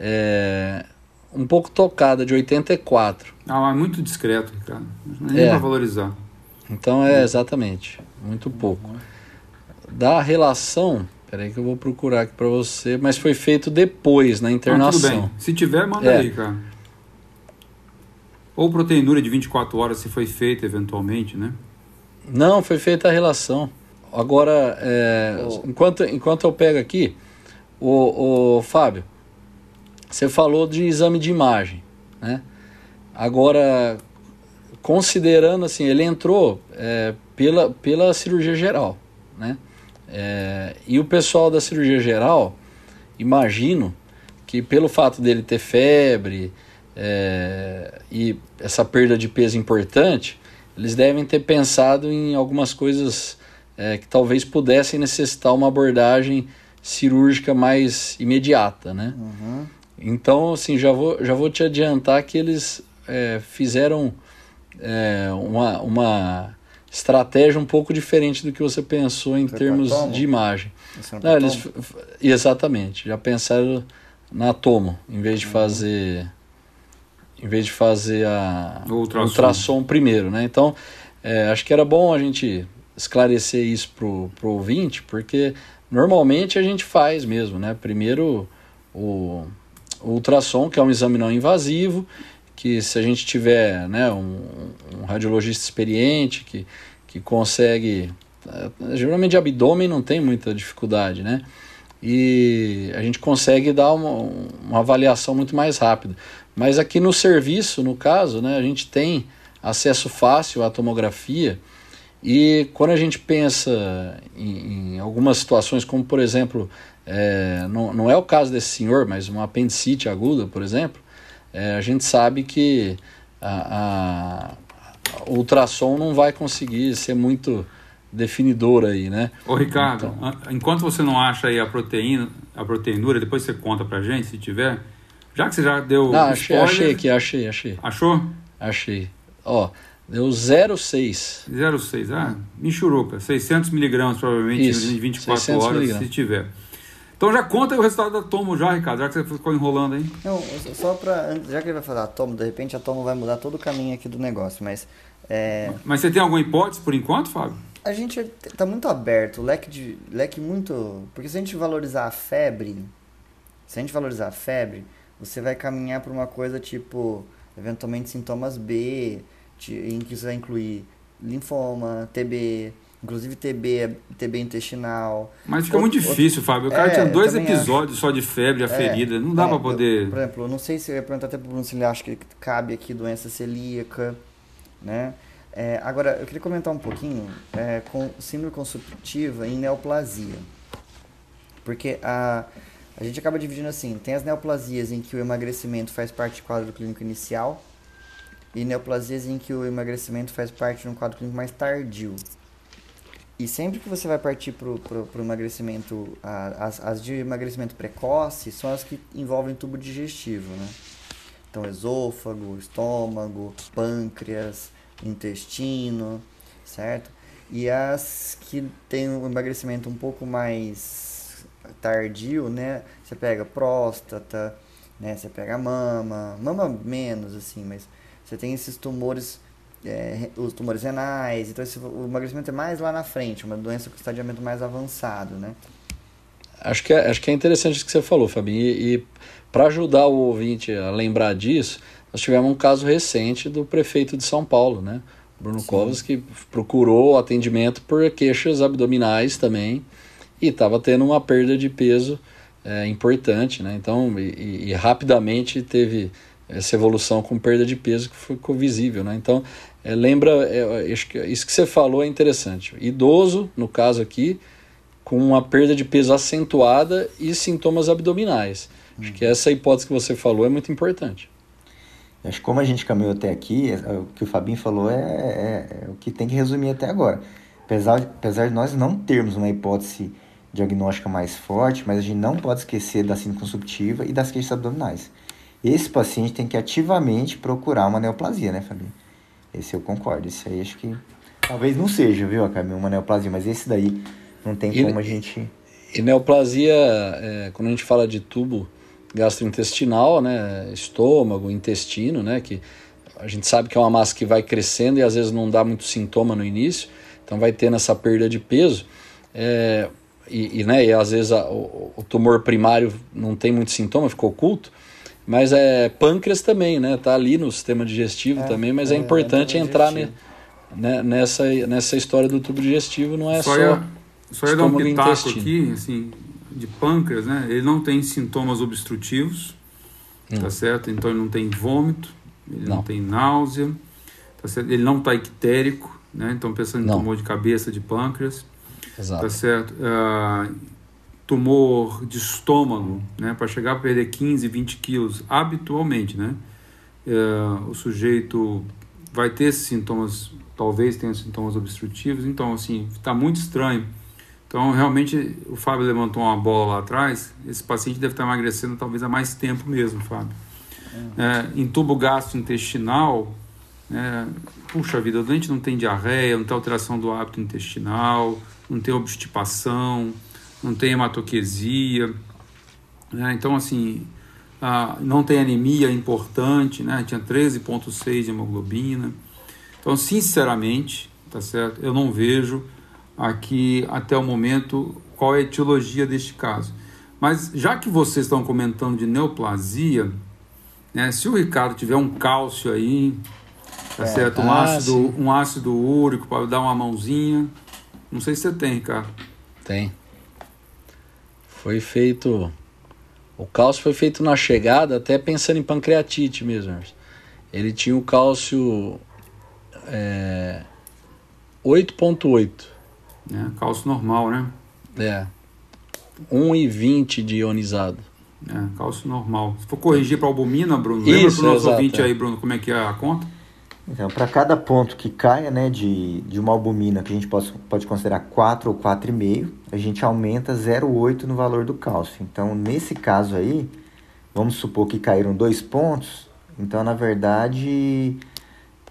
é, um pouco tocada, de 84. Ah, mas muito discreto, cara. Nem é. para valorizar. Então é exatamente, muito pouco. Da relação, peraí que eu vou procurar aqui para você, mas foi feito depois, na internação. Ah, tudo bem. Se tiver, manda é. aí, cara. Ou proteinúria de 24 horas, se foi feita eventualmente, né? Não, foi feita a relação. Agora, é, oh. enquanto, enquanto eu pego aqui, o, o Fábio, você falou de exame de imagem, né? Agora, considerando assim, ele entrou é, pela, pela cirurgia geral, né? É, e o pessoal da cirurgia geral, imagino que pelo fato dele ter febre é, e essa perda de peso importante, eles devem ter pensado em algumas coisas é, que talvez pudessem necessitar uma abordagem cirúrgica mais imediata, né? Uhum. Então, assim, já vou, já vou te adiantar que eles é, fizeram é, uma, uma estratégia um pouco diferente do que você pensou em termos de imagem. Não, eles, exatamente, já pensaram na tomo, em vez de uhum. fazer em vez de fazer a ultrassom, ultrassom primeiro, né? Então, é, acho que era bom a gente esclarecer isso pro, pro ouvinte, porque normalmente a gente faz mesmo, né? Primeiro o, o ultrassom, que é um exame não invasivo, que se a gente tiver né, um, um radiologista experiente que, que consegue. É, geralmente abdômen não tem muita dificuldade, né? E a gente consegue dar uma, uma avaliação muito mais rápida. Mas aqui no serviço, no caso, né, a gente tem acesso fácil à tomografia e quando a gente pensa em, em algumas situações, como por exemplo, é, não, não é o caso desse senhor, mas uma apendicite aguda, por exemplo, é, a gente sabe que a, a, o ultrassom não vai conseguir ser muito definidor aí, né? Ô Ricardo, então... enquanto você não acha aí a proteína, a proteinura, depois você conta pra gente, se tiver. Já que você já deu. Não, achei, spoiler, achei aqui, achei, achei. Achou? Achei. Ó, deu 0,6. 0,6, ah, michuruca. 600 miligramas provavelmente Isso, em 24 horas, miligramas. se tiver. Então já conta aí o resultado da Tomo já, Ricardo, já que você ficou enrolando aí. Não, só pra. Já que ele vai falar a Tomo, de repente a Tomo vai mudar todo o caminho aqui do negócio, mas. É... Mas você tem alguma hipótese por enquanto, Fábio? A gente tá muito aberto, leque de. leque muito. Porque se a gente valorizar a febre, se a gente valorizar a febre, você vai caminhar por uma coisa tipo, eventualmente sintomas B, em que você vai incluir linfoma, TB, Inclusive TB, TB intestinal. Mas fica muito difícil, outro... Fábio. O cara é, tinha dois episódios acho. só de febre, a é, ferida. Não dá é, para poder. Eu, por exemplo, eu não sei se eu ia perguntar até pro Bruno se ele acha que cabe aqui doença celíaca, né? É, agora, eu queria comentar um pouquinho é, com síndrome consumptiva em neoplasia. Porque a, a gente acaba dividindo assim: tem as neoplasias em que o emagrecimento faz parte do quadro clínico inicial, e neoplasias em que o emagrecimento faz parte de um quadro clínico mais tardio. E sempre que você vai partir para o emagrecimento, as, as de emagrecimento precoce são as que envolvem tubo digestivo, né? Então, esôfago, estômago, pâncreas, intestino, certo? E as que têm um emagrecimento um pouco mais tardio, né? Você pega próstata, né? Você pega mama, mama menos, assim, mas você tem esses tumores é, os tumores renais, então esse, o emagrecimento é mais lá na frente, uma doença com estadiamento mais avançado, né? Acho que é, acho que é interessante isso que você falou, Fabinho, e, e para ajudar o ouvinte a lembrar disso, nós tivemos um caso recente do prefeito de São Paulo, né? Bruno Sim. Covas, que procurou atendimento por queixas abdominais também e estava tendo uma perda de peso é, importante, né? Então, e, e rapidamente teve essa evolução com perda de peso que ficou visível, né? Então, é, lembra, é, isso que você falou é interessante. Idoso, no caso aqui, com uma perda de peso acentuada e sintomas abdominais. Hum. Acho que essa hipótese que você falou é muito importante. Acho que como a gente caminhou até aqui, é, o que o Fabinho falou é, é, é o que tem que resumir até agora. Apesar, apesar de nós não termos uma hipótese diagnóstica mais forte, mas a gente não pode esquecer da síndrome consumptiva e das queixas abdominais esse paciente tem que ativamente procurar uma neoplasia, né, Fabinho? Esse eu concordo. Esse aí acho que. Talvez não seja, viu, Camila, uma neoplasia, mas esse daí não tem e, como a gente. E neoplasia, é, quando a gente fala de tubo gastrointestinal, né, estômago, intestino, né, que a gente sabe que é uma massa que vai crescendo e às vezes não dá muito sintoma no início, então vai tendo essa perda de peso. É, e, e, né, e às vezes a, o, o tumor primário não tem muito sintoma, ficou oculto. Mas é pâncreas também, né? Tá ali no sistema digestivo é, também, mas é, é importante é entrar ne, né, nessa, nessa história do tubo digestivo, não é só. Só, ia, só ia dar um pitaco aqui, assim, de pâncreas, né? Ele não tem sintomas obstrutivos, hum. tá certo? Então ele não tem vômito, ele não, não tem náusea, tá certo? Ele não está ictérico, né? Então pensando em não. tumor de cabeça de pâncreas, Exato. tá certo? Uh, tumor de estômago, né, para chegar a perder 15, 20 quilos habitualmente, né, é, o sujeito vai ter esses sintomas, talvez tenha sintomas obstrutivos, então assim, está muito estranho. Então realmente o Fábio levantou uma bola lá atrás, esse paciente deve estar emagrecendo talvez há mais tempo mesmo, Fábio. É, em tubo gastrointestinal, é, puxa vida, o doente não tem diarreia, não tem alteração do hábito intestinal, não tem obstipação, não tem hematoquesia, né? então assim, não tem anemia importante, né? tinha 13,6 de hemoglobina. Então, sinceramente, tá certo? Eu não vejo aqui até o momento qual é a etiologia deste caso. Mas já que vocês estão comentando de neoplasia, né, se o Ricardo tiver um cálcio aí, tá é, certo? Um, ah, ácido, um ácido úrico para dar uma mãozinha. Não sei se você tem, Ricardo. Tem. Foi feito. O cálcio foi feito na chegada, até pensando em pancreatite mesmo. Ele tinha o cálcio é, 8,8. É, cálcio normal, né? É. 1,20 de ionizado. É, cálcio normal. Se for corrigir para albumina, Bruno, lembra para o nosso ouvinte é. aí, Bruno, como é que é a conta? Então, para cada ponto que caia né, de, de uma albumina, que a gente pode, pode considerar 4 ou 4,5, a gente aumenta 0,8 no valor do cálcio. Então, nesse caso aí, vamos supor que caíram dois pontos, então, na verdade,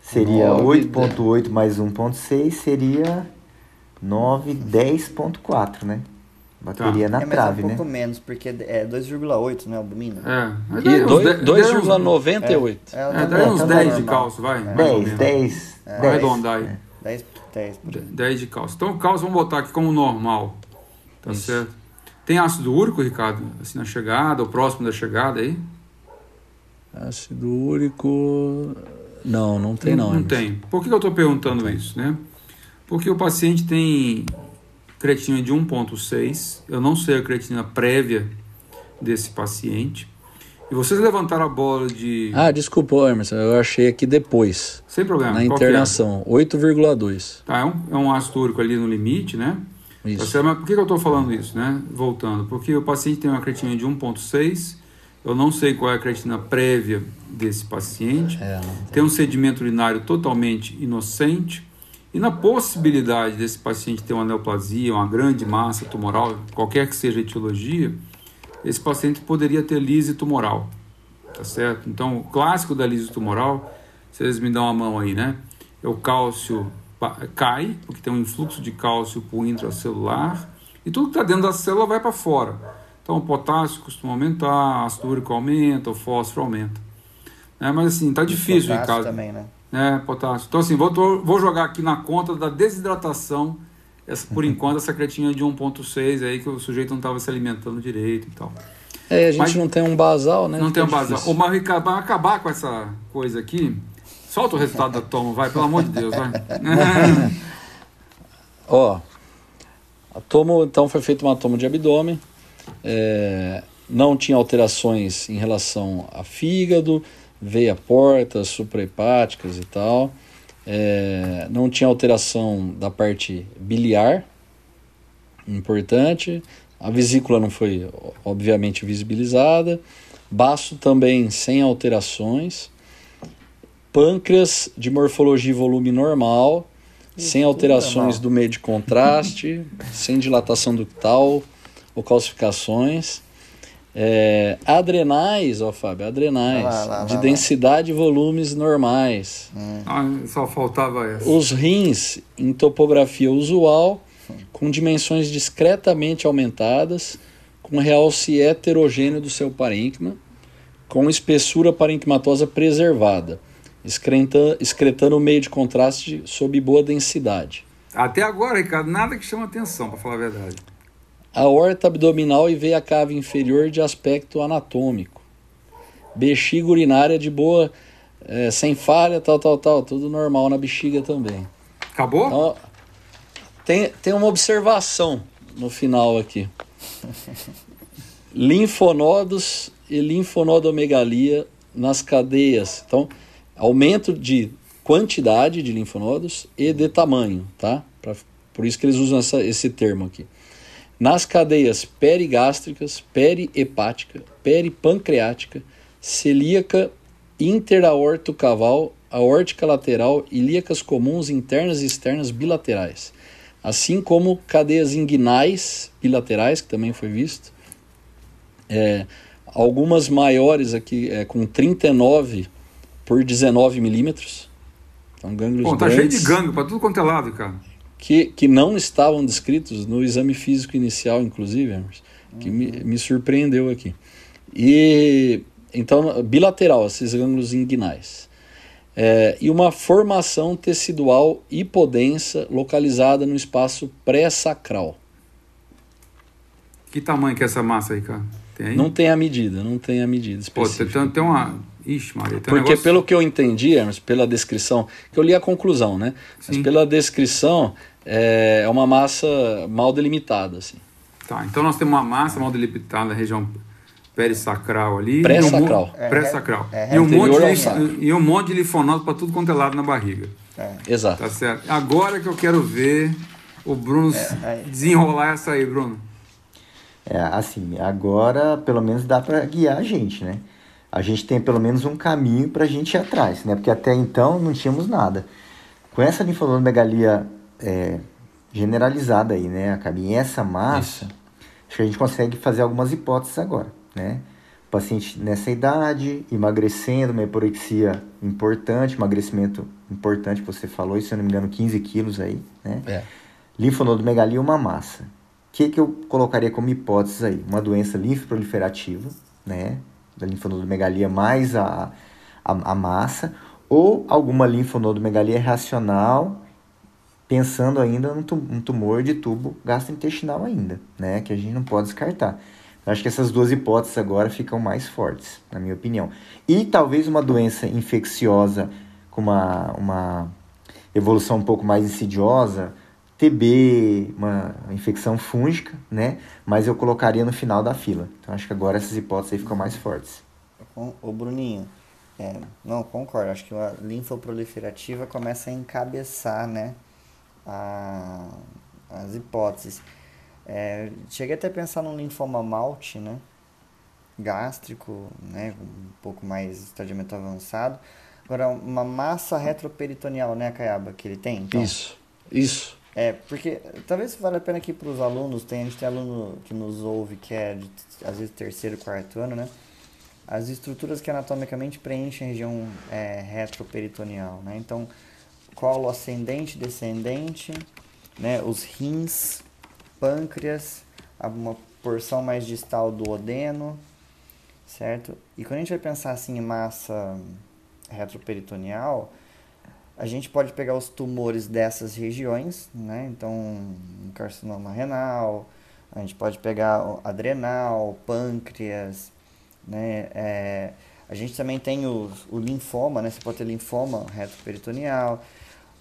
seria 8,8 mais 1,6 seria 9, 10,4, né? Bateria tá. na é, trave, é um né? pouco menos, porque é 2,8, né, albumina? É. E 2,98. É, é, é, daí uns 10 de cálcio, vai? 10, 10. Vai arredondar aí. 10, 10. 10 de cálcio. Então o cálcio vamos botar aqui como normal. Tá Isso. certo? Tem ácido úrico, Ricardo? Assim na chegada, ou próximo da chegada aí? Ácido úrico. Não, não tem não. Não, não tem. Por que eu estou perguntando isso, né? Porque o paciente tem creatina de 1,6. Eu não sei a creatina prévia desse paciente. E vocês levantaram a bola de. Ah, desculpa, Emerson, eu achei aqui depois. Sem problema. Na Qual internação, é? 8,2. Tá, é um, é um ácido úrico ali no limite, né? Isso. Tá Mas por que eu estou falando isso, né? Voltando. Porque o paciente tem uma creatina de 1,6. Eu não sei qual é a creatina prévia desse paciente. É, tem um sedimento urinário totalmente inocente. E na possibilidade desse paciente ter uma neoplasia, uma grande massa tumoral, qualquer que seja a etiologia, esse paciente poderia ter lise tumoral, tá certo? Então, o clássico da lise tumoral, vocês me dão a mão aí, né? É o cálcio cai, porque tem um influxo de cálcio para o intracelular, e tudo que está dentro da célula vai para fora. Então, o potássio costuma aumentar, o ácido úrico aumenta, o fósforo aumenta. É, mas assim, tá difícil em casa. também, né? É, potássio. Então, assim, vou, vou jogar aqui na conta da desidratação, essa, por enquanto, essa cretinha de 1,6 aí, que o sujeito não estava se alimentando direito e tal. É, a gente Mas, não tem um basal, né? Não tem um basal. O Mas vai acabar com essa coisa aqui. Solta o resultado da toma, vai, pelo amor de Deus, vai. Ó, a tomo, então foi feita uma toma de abdômen. É, não tinha alterações em relação a fígado, veia porta, suprahepáticas e tal. É, não tinha alteração da parte biliar, importante. A vesícula não foi, obviamente, visibilizada. Baço também sem alterações. Pâncreas de morfologia e volume normal, Isso sem alterações do meio de contraste, sem dilatação ductal ou calcificações. É, adrenais, ó Fábio, adrenais, lá, lá, de lá, densidade e volumes normais. Hum. Ah, só faltava essa. Os rins em topografia usual, com dimensões discretamente aumentadas, com realce heterogêneo do seu parênquima, com espessura parenquimatosa preservada, excreta, excretando o meio de contraste sob boa densidade. Até agora, Ricardo, nada que chama atenção, para falar a verdade a horta abdominal e veia cava inferior de aspecto anatômico. Bexiga urinária de boa, é, sem falha, tal, tal, tal, tudo normal na bexiga também. Acabou? Então, tem, tem uma observação no final aqui. Linfonodos e linfonodomegalia nas cadeias. Então, aumento de quantidade de linfonodos e de tamanho, tá? Pra, por isso que eles usam essa, esse termo aqui nas cadeias perigástricas, perihepática, peripancreática, celíaca, interaortocaval, aórtica lateral, ilíacas comuns internas e externas bilaterais, assim como cadeias inguinais bilaterais, que também foi visto, é, algumas maiores aqui é, com 39 por 19 milímetros. Então, gânglios Bom, tá grandes. cheio de gânglio para tudo quanto é lado, cara que, que não estavam descritos no exame físico inicial, inclusive, que uhum. me, me surpreendeu aqui. E então, bilateral, esses ângulos inguinais. É, e uma formação tecidual hipodensa localizada no espaço pré-sacral. Que tamanho que é essa massa aí, cara? Tem aí? Não tem a medida, não tem a medida específica. Pô, tem, tem uma Ixi, Maria, Porque negócio... pelo que eu entendi, Hermes, pela descrição, que eu li a conclusão, né? Sim. Mas pela descrição, é, é uma massa mal delimitada, assim. Tá, então nós temos uma massa mal delimitada na região perissacral ali. Pré-sacral. Um, Pré-sacral. É, é, e, um monte de, e um monte de linfonodo para tudo quanto é lado na barriga. É. Exato. Tá certo. Agora que eu quero ver o Bruno é, desenrolar essa aí, Bruno. É, assim, agora pelo menos dá para guiar a gente, né? A gente tem pelo menos um caminho para a gente ir atrás, né? Porque até então não tínhamos nada. Com essa linfonodomegalia é, generalizada aí, né, a cabinha, essa massa, Isso. acho que a gente consegue fazer algumas hipóteses agora, né? paciente nessa idade, emagrecendo, uma hiporexia importante, emagrecimento importante, você falou, se eu não me engano, 15 quilos aí, né? É. Linfonodomegalia, uma massa. O que, que eu colocaria como hipótese aí? Uma doença linfoproliferativa, né? Da linfonodomegalia mais a, a, a massa, ou alguma linfonodomegalia racional, pensando ainda num tumor de tubo gastrointestinal ainda, né? Que a gente não pode descartar. Acho que essas duas hipóteses agora ficam mais fortes, na minha opinião. E talvez uma doença infecciosa com uma, uma evolução um pouco mais insidiosa, TB, uma infecção fúngica, né? Mas eu colocaria no final da fila. Então acho que agora essas hipóteses aí ficam mais fortes. O Bruninho, é, não, concordo. Acho que a linfoproliferativa começa a encabeçar, né? A, as hipóteses. É, cheguei até a pensar num linfoma malte, né? Gástrico, né? Um pouco mais estadiamento avançado. Agora, uma massa retroperitoneal, né, Caiaba, que ele tem? Então, isso, isso. É, porque talvez valha a pena aqui para os alunos, tem, a gente tem aluno que nos ouve que é de, às vezes terceiro, quarto ano, né? As estruturas que anatomicamente preenchem a região é, retroperitoneal, né? Então, colo ascendente, descendente, né? Os rins, pâncreas, uma porção mais distal do odeno, certo? E quando a gente vai pensar assim em massa retroperitoneal, a gente pode pegar os tumores dessas regiões, né? Então, um carcinoma renal, a gente pode pegar adrenal, pâncreas, né? É, a gente também tem o, o linfoma, né? Você pode ter linfoma retroperitoneal,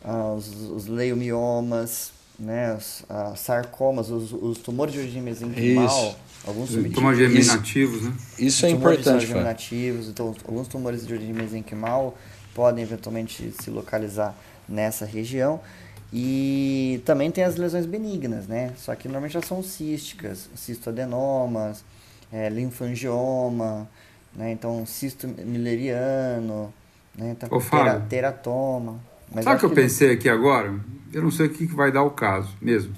uh, os, os leomiomas, né, os sarcomas, os, os, tumores de origem mesenquimal, Isso. alguns tumores germinativos, né? Isso é importante, germinativos, então alguns tumores de origem mesenquimal podem eventualmente se localizar nessa região. E também tem as lesões benignas, né? Só que normalmente já são císticas, cistodenomas, é, linfangioma, né? Então cisto mileriano, né? Então, Ô, tera, teratoma. Mas Sabe o que eu pensei aqui agora? Eu não sei o que, que vai dar o caso mesmo.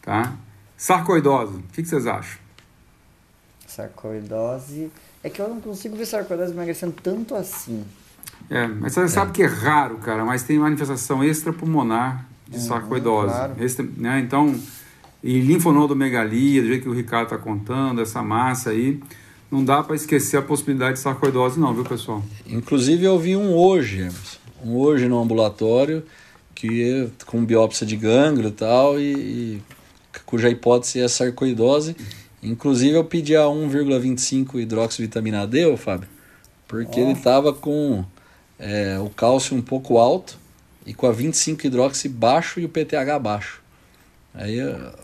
Tá? Sarcoidose, o que, que vocês acham? Sarcoidose. É que eu não consigo ver sarcoidose emagrecendo tanto assim. É, mas você é. sabe que é raro, cara, mas tem manifestação extrapulmonar de uhum, sarcoidose. Claro. Extra, né? Então, e linfonodomegalia, do jeito que o Ricardo está contando, essa massa aí, não dá para esquecer a possibilidade de sarcoidose não, viu, pessoal? Inclusive eu vi um hoje, um hoje no ambulatório, que com biópsia de gânglio e tal, e, e cuja hipótese é sarcoidose. Inclusive eu pedi a 1,25 hidroxivitamina D, ô Fábio, porque oh. ele estava com é, o cálcio um pouco alto e com a 25 hidroxi baixo e o PTH baixo. Aí,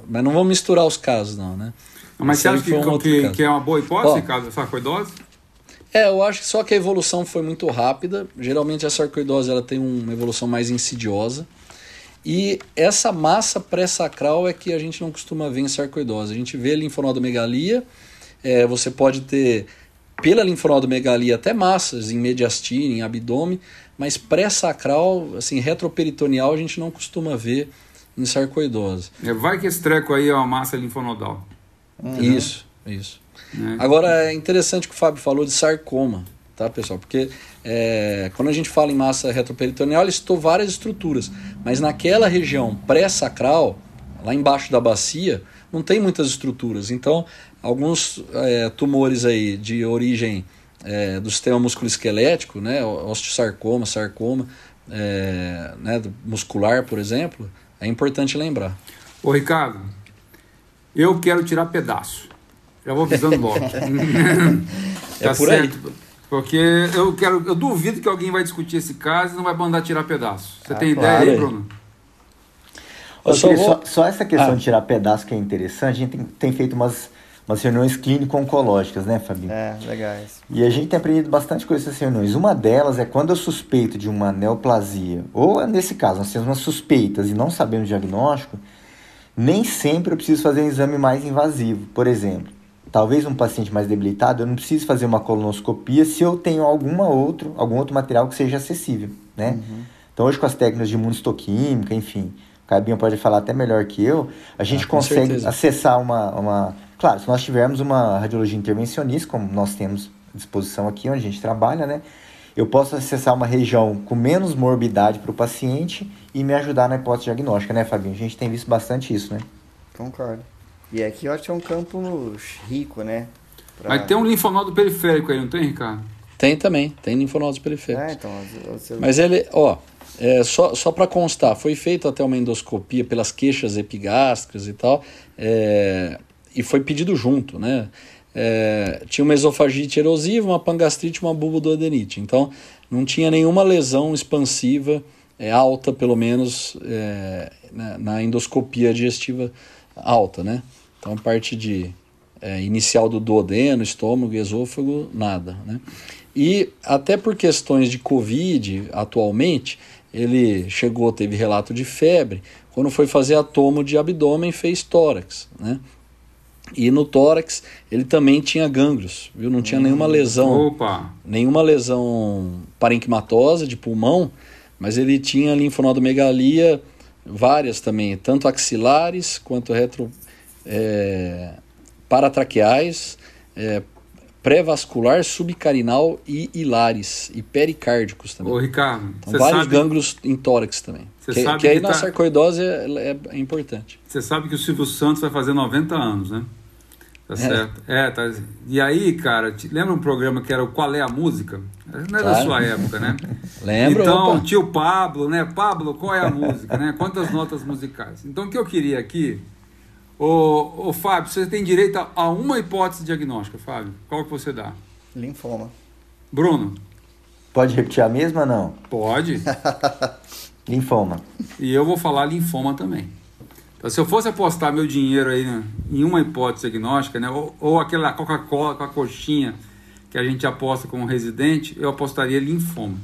mas não vamos misturar os casos não, né? Mas você acha que, um que, que, é uma boa hipótese, caso sarcoidose? É, eu acho que só que a evolução foi muito rápida. Geralmente a sarcoidose ela tem uma evolução mais insidiosa. E essa massa pré-sacral é que a gente não costuma ver em sarcoidose. A gente vê linfonodomegalia, é, você pode ter pela linfonodomegalia até massas em mediastina, em abdômen, mas pré-sacral, assim, retroperitoneal, a gente não costuma ver em sarcoidose. É, vai que esse treco aí é uma massa linfonodal. Uhum. Isso, isso. Né? Agora é interessante o que o Fábio falou de sarcoma, tá, pessoal? Porque é, quando a gente fala em massa retroperitoneal, ele citou várias estruturas, mas naquela região pré-sacral, lá embaixo da bacia, não tem muitas estruturas. Então, alguns é, tumores aí de origem é, do sistema musculoesquelético, né, osteosarcoma, sarcoma, é, né, muscular, por exemplo, é importante lembrar. Ô Ricardo, eu quero tirar pedaço. Já vou avisando logo. É tá é por certo? Aí. Porque eu quero, eu duvido que alguém vai discutir esse caso e não vai mandar tirar pedaço. Você ah, tem claro. ideia aí, Bruno? Só, só, só, essa questão ah. de tirar pedaço que é interessante, a gente tem, tem feito umas, umas reuniões clínico-oncológicas, né, Fabinho? É, legais. E a gente tem aprendido bastante coisa nessas reuniões. Uma delas é quando eu suspeito de uma neoplasia, ou nesse caso, nós temos umas suspeitas e não sabemos o diagnóstico, nem sempre eu preciso fazer um exame mais invasivo. Por exemplo, talvez um paciente mais debilitado, eu não preciso fazer uma colonoscopia se eu tenho alguma outro, algum outro material que seja acessível, né? Uhum. Então hoje com as técnicas de imunistoquímica, enfim, o Cabinho pode falar até melhor que eu, a gente ah, consegue certeza. acessar uma, uma... Claro, se nós tivermos uma radiologia intervencionista, como nós temos à disposição aqui onde a gente trabalha, né? Eu posso acessar uma região com menos morbidade para o paciente e me ajudar na hipótese diagnóstica, né, Fabinho? A gente tem visto bastante isso, né? Concordo. E aqui eu acho que é um campo rico, né? Pra... Mas tem um linfonodo periférico aí, não tem, Ricardo? Tem também, tem linfonodos periféricos. É, então, você... Mas ele, ó, é, só, só para constar, foi feita até uma endoscopia pelas queixas epigástricas e tal, é, e foi pedido junto, né? É, tinha uma esofagite erosiva, uma pangastrite, uma bulbodoadenite. Então, não tinha nenhuma lesão expansiva é, alta, pelo menos, é, na, endoscopia digestiva alta, né? Então, parte de é, inicial do duodeno, estômago esôfago, nada, né? E até por questões de Covid, atualmente, ele chegou, teve relato de febre, quando foi fazer a tomo de abdômen, fez tórax, né? E no tórax ele também tinha gânglios, viu? Não tinha nenhuma hum, lesão, Opa. nenhuma lesão parenquimatosa de pulmão, mas ele tinha linfonodomegalia várias também, tanto axilares quanto retro é, paratraqueais, é, pré-vascular, subcarinal e hilares, e pericárdicos também. Ô, Ricardo, então, vários sabe... gânglios em tórax também. Que, que, que aí que na tá... sarcoidose é, é, é importante. Você sabe que o Silvio Santos vai fazer 90 anos, né? Tá é. certo. É, tá. E aí, cara, te, lembra um programa que era o Qual é a Música? Não é claro. da sua época, né? Lembro. Então, opa. tio Pablo, né? Pablo, qual é a música, né? Quantas notas musicais? Então, o que eu queria aqui... Ô, ô Fábio, você tem direito a uma hipótese diagnóstica, Fábio. Qual que você dá? Linfoma. Bruno? Pode repetir a mesma não? Pode. linfoma. E eu vou falar linfoma também. Então, se eu fosse apostar meu dinheiro aí né, em uma hipótese diagnóstica, né, ou, ou aquela Coca-Cola com a coxinha que a gente aposta como residente, eu apostaria linfoma.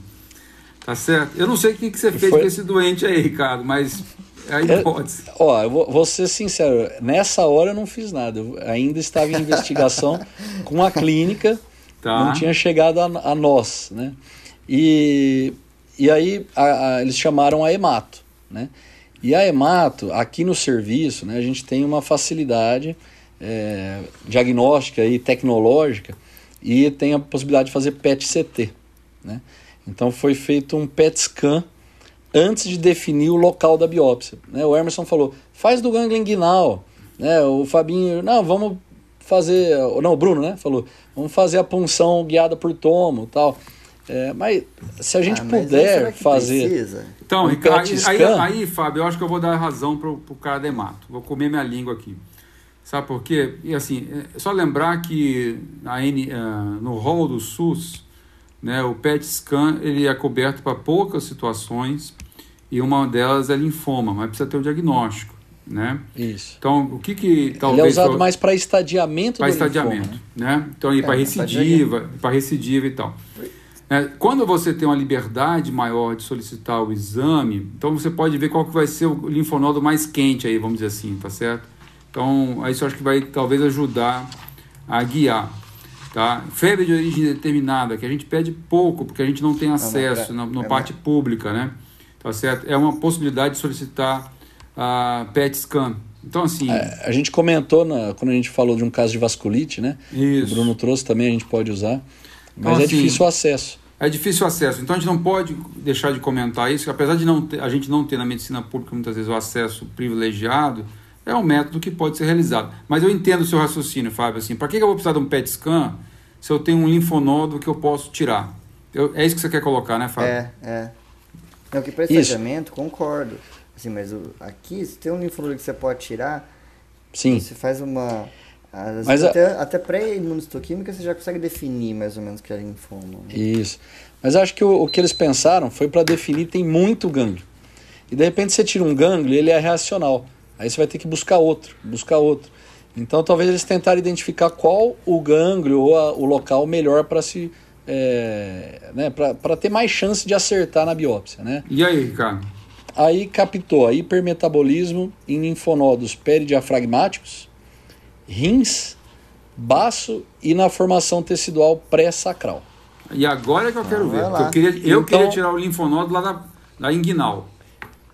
Tá certo? Eu não sei o que, que você fez Foi... com esse doente aí, Ricardo, mas é a hipótese. Eu, ó, eu vou, vou, ser sincero, nessa hora eu não fiz nada. Eu ainda estava em investigação com a clínica, tá. não tinha chegado a, a nós, né? E, e aí a, a, eles chamaram a Emato, né? E a Emato, aqui no serviço, né, a gente tem uma facilidade é, diagnóstica e tecnológica e tem a possibilidade de fazer PET-CT. Né? Então foi feito um PET scan antes de definir o local da biópsia. Né? O Emerson falou, faz do gânglio inguinal. Né? O Fabinho, não, vamos fazer... Não, o Bruno né? falou, vamos fazer a punção guiada por tomo tal. É, mas se a gente ah, puder fazer. Precisa? Então, um Ricardo, aí, aí, aí, Fábio, eu acho que eu vou dar razão para o cara de mato. Vou comer minha língua aqui. Sabe por quê? E assim, é só lembrar que a N, uh, no rol do SUS, né, o PET scan ele é coberto para poucas situações e uma delas é linfoma, mas precisa ter o diagnóstico. Né? Isso. Então, o que que talvez Ele é usado mais para estadiamento para estadiamento, linfoma, né? né? Então, é, para recidiva, para recidiva e tal. É, quando você tem uma liberdade maior de solicitar o exame, então você pode ver qual que vai ser o linfonodo mais quente aí, vamos dizer assim, tá certo? Então, isso eu acho que vai talvez ajudar a guiar. Tá? Febre de origem determinada, que a gente pede pouco, porque a gente não tem acesso é, na, na é, parte pública, né? Tá certo? É uma possibilidade de solicitar a PET scan. Então, assim. É, a gente comentou na, quando a gente falou de um caso de vasculite, né? Isso. O Bruno trouxe também, a gente pode usar. Mas então, é assim, difícil o acesso. É difícil o acesso. Então a gente não pode deixar de comentar isso, apesar de não ter, a gente não ter na medicina pública muitas vezes o acesso privilegiado, é um método que pode ser realizado. Mas eu entendo o seu raciocínio, Fábio. Assim, para que eu vou precisar de um PET scan se eu tenho um linfonodo que eu posso tirar? Eu, é isso que você quer colocar, né, Fábio? É, é. Não, que para estadiamento, concordo. Assim, mas o, aqui, se tem um linfonodo que você pode tirar, Sim. você faz uma mas até, a... até pré-imunistoquímica você já consegue definir mais ou menos o que é linfoma. Né? Isso. Mas acho que o, o que eles pensaram foi para definir tem muito gânglio. E de repente você tira um gânglio ele é reacional. Aí você vai ter que buscar outro, buscar outro. Então talvez eles tentaram identificar qual o gânglio ou a, o local melhor para se é, né, para ter mais chance de acertar na biópsia. Né? E aí, Ricardo? Aí captou a hipermetabolismo em linfonodos peridiafragmáticos, rins, baço e na formação tecidual pré-sacral. E agora é que eu quero ver, eu queria, eu então, queria tirar o linfonodo lá da, da inguinal.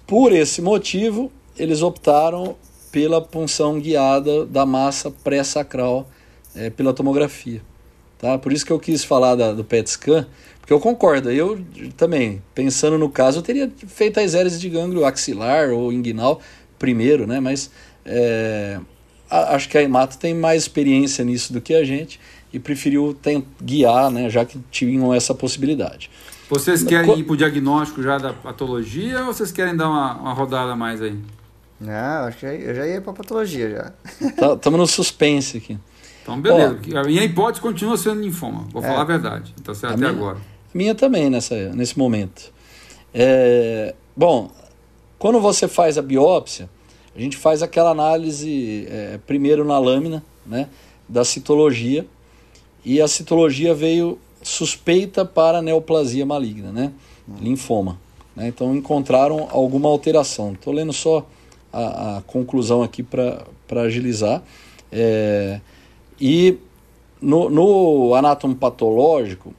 Por esse motivo, eles optaram pela punção guiada da massa pré-sacral é, pela tomografia. Tá? Por isso que eu quis falar da, do PET scan, porque eu concordo, eu também, pensando no caso, eu teria feito as hélices de gânglio axilar ou inguinal primeiro, né? mas é, acho que a Emato tem mais experiência nisso do que a gente e preferiu tem, guiar, né, já que tinham essa possibilidade. Vocês querem ir para o diagnóstico já da patologia ou vocês querem dar uma, uma rodada mais aí? Não, acho que eu já ia para patologia já. Estamos tá, no suspense aqui. Então, beleza. Ó, a minha hipótese continua sendo linfoma, vou é, falar a verdade. Tá certo até minha, agora. Minha também nessa, nesse momento. É, bom, quando você faz a biópsia, a gente faz aquela análise é, primeiro na lâmina, né, da citologia, e a citologia veio suspeita para neoplasia maligna, né, linfoma. Né, então encontraram alguma alteração. Estou lendo só a, a conclusão aqui para agilizar. É, e no, no anátomo patológico,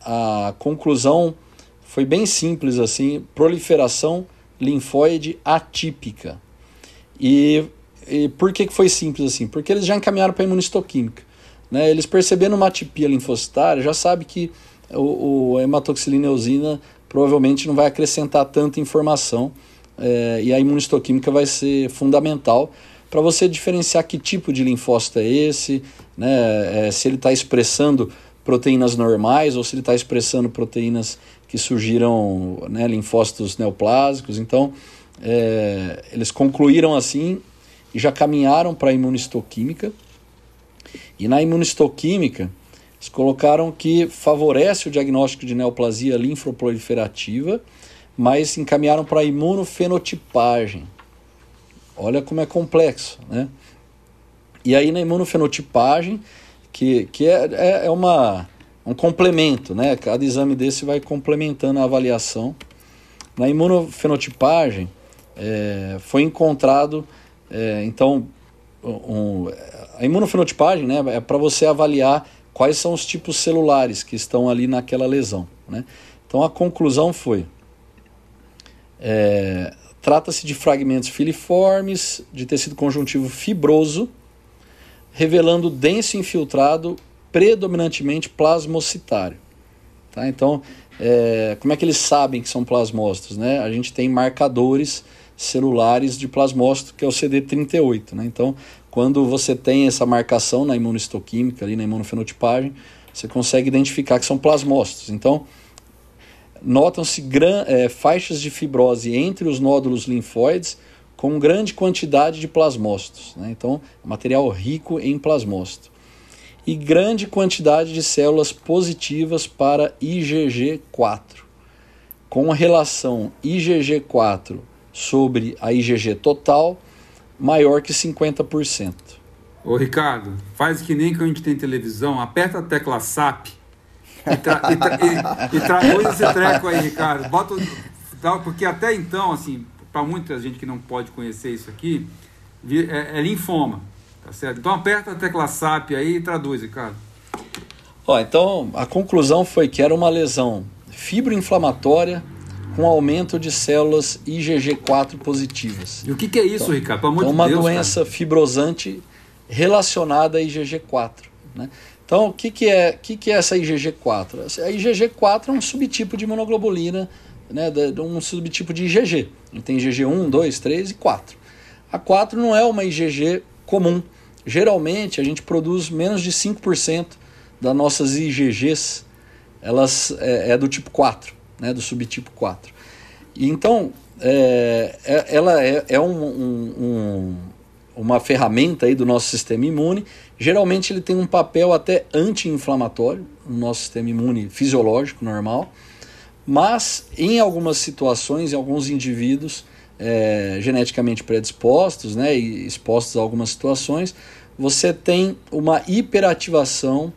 a conclusão foi bem simples assim, proliferação linfóide atípica. E, e por que, que foi simples assim? Porque eles já encaminharam para a imunistoquímica. Né? Eles percebendo uma atipia linfocitária, já sabe que o, o hematoxilina eosina provavelmente não vai acrescentar tanta informação é, e a imunistoquímica vai ser fundamental para você diferenciar que tipo de linfócito é esse, né? É, se ele está expressando proteínas normais ou se ele está expressando proteínas que surgiram, né, linfócitos neoplásicos. Então, é, eles concluíram assim e já caminharam para a imunistoquímica. E na imunistoquímica, eles colocaram que favorece o diagnóstico de neoplasia linfoproliferativa, mas encaminharam para a imunofenotipagem. Olha como é complexo, né? E aí na imunofenotipagem, que, que é, é, é uma, um complemento, né? Cada exame desse vai complementando a avaliação. Na imunofenotipagem, é, foi encontrado, é, então, um, a imunofenotipagem né, é para você avaliar quais são os tipos celulares que estão ali naquela lesão. Né? Então a conclusão foi: é, trata-se de fragmentos filiformes de tecido conjuntivo fibroso, revelando denso infiltrado predominantemente plasmocitário. Tá? Então, é, como é que eles sabem que são plasmócitos? Né? A gente tem marcadores celulares de plasmócito, que é o CD38. Né? Então, quando você tem essa marcação na imunistoquímica, ali na imunofenotipagem, você consegue identificar que são plasmócitos. Então, notam-se é, faixas de fibrose entre os nódulos linfóides com grande quantidade de plasmócitos. Né? Então, material rico em plasmócito. E grande quantidade de células positivas para IgG4, com relação IgG4 sobre a IgG total maior que 50%. Ô Ricardo, faz que nem que a gente tem televisão, aperta a tecla SAP e, tra e, tra e, e traduz esse treco aí, Ricardo. Bota, porque até então, assim, para muita gente que não pode conhecer isso aqui, é, é linfoma, tá certo? Então aperta a tecla SAP aí e traduz, Ricardo. Ó, então a conclusão foi que era uma lesão fibroinflamatória com aumento de células IgG4 positivas. E o que, que é isso, então, Ricardo? Pelo amor então, de uma Deus, doença cara. fibrosante relacionada a IgG4. Né? Então, o que, que, é, que, que é essa IgG4? A IgG4 é um subtipo de imunoglobulina, né, um subtipo de IgG. Ele tem IgG 1, 2, 3 e 4. A 4 não é uma IgG comum. Geralmente, a gente produz menos de 5% das nossas IgGs, elas é, é do tipo 4 né, do subtipo 4. E então, é, é, ela é, é um, um, um, uma ferramenta aí do nosso sistema imune. Geralmente ele tem um papel até anti-inflamatório no nosso sistema imune fisiológico normal, mas em algumas situações, em alguns indivíduos é, geneticamente predispostos né, e expostos a algumas situações, você tem uma hiperativação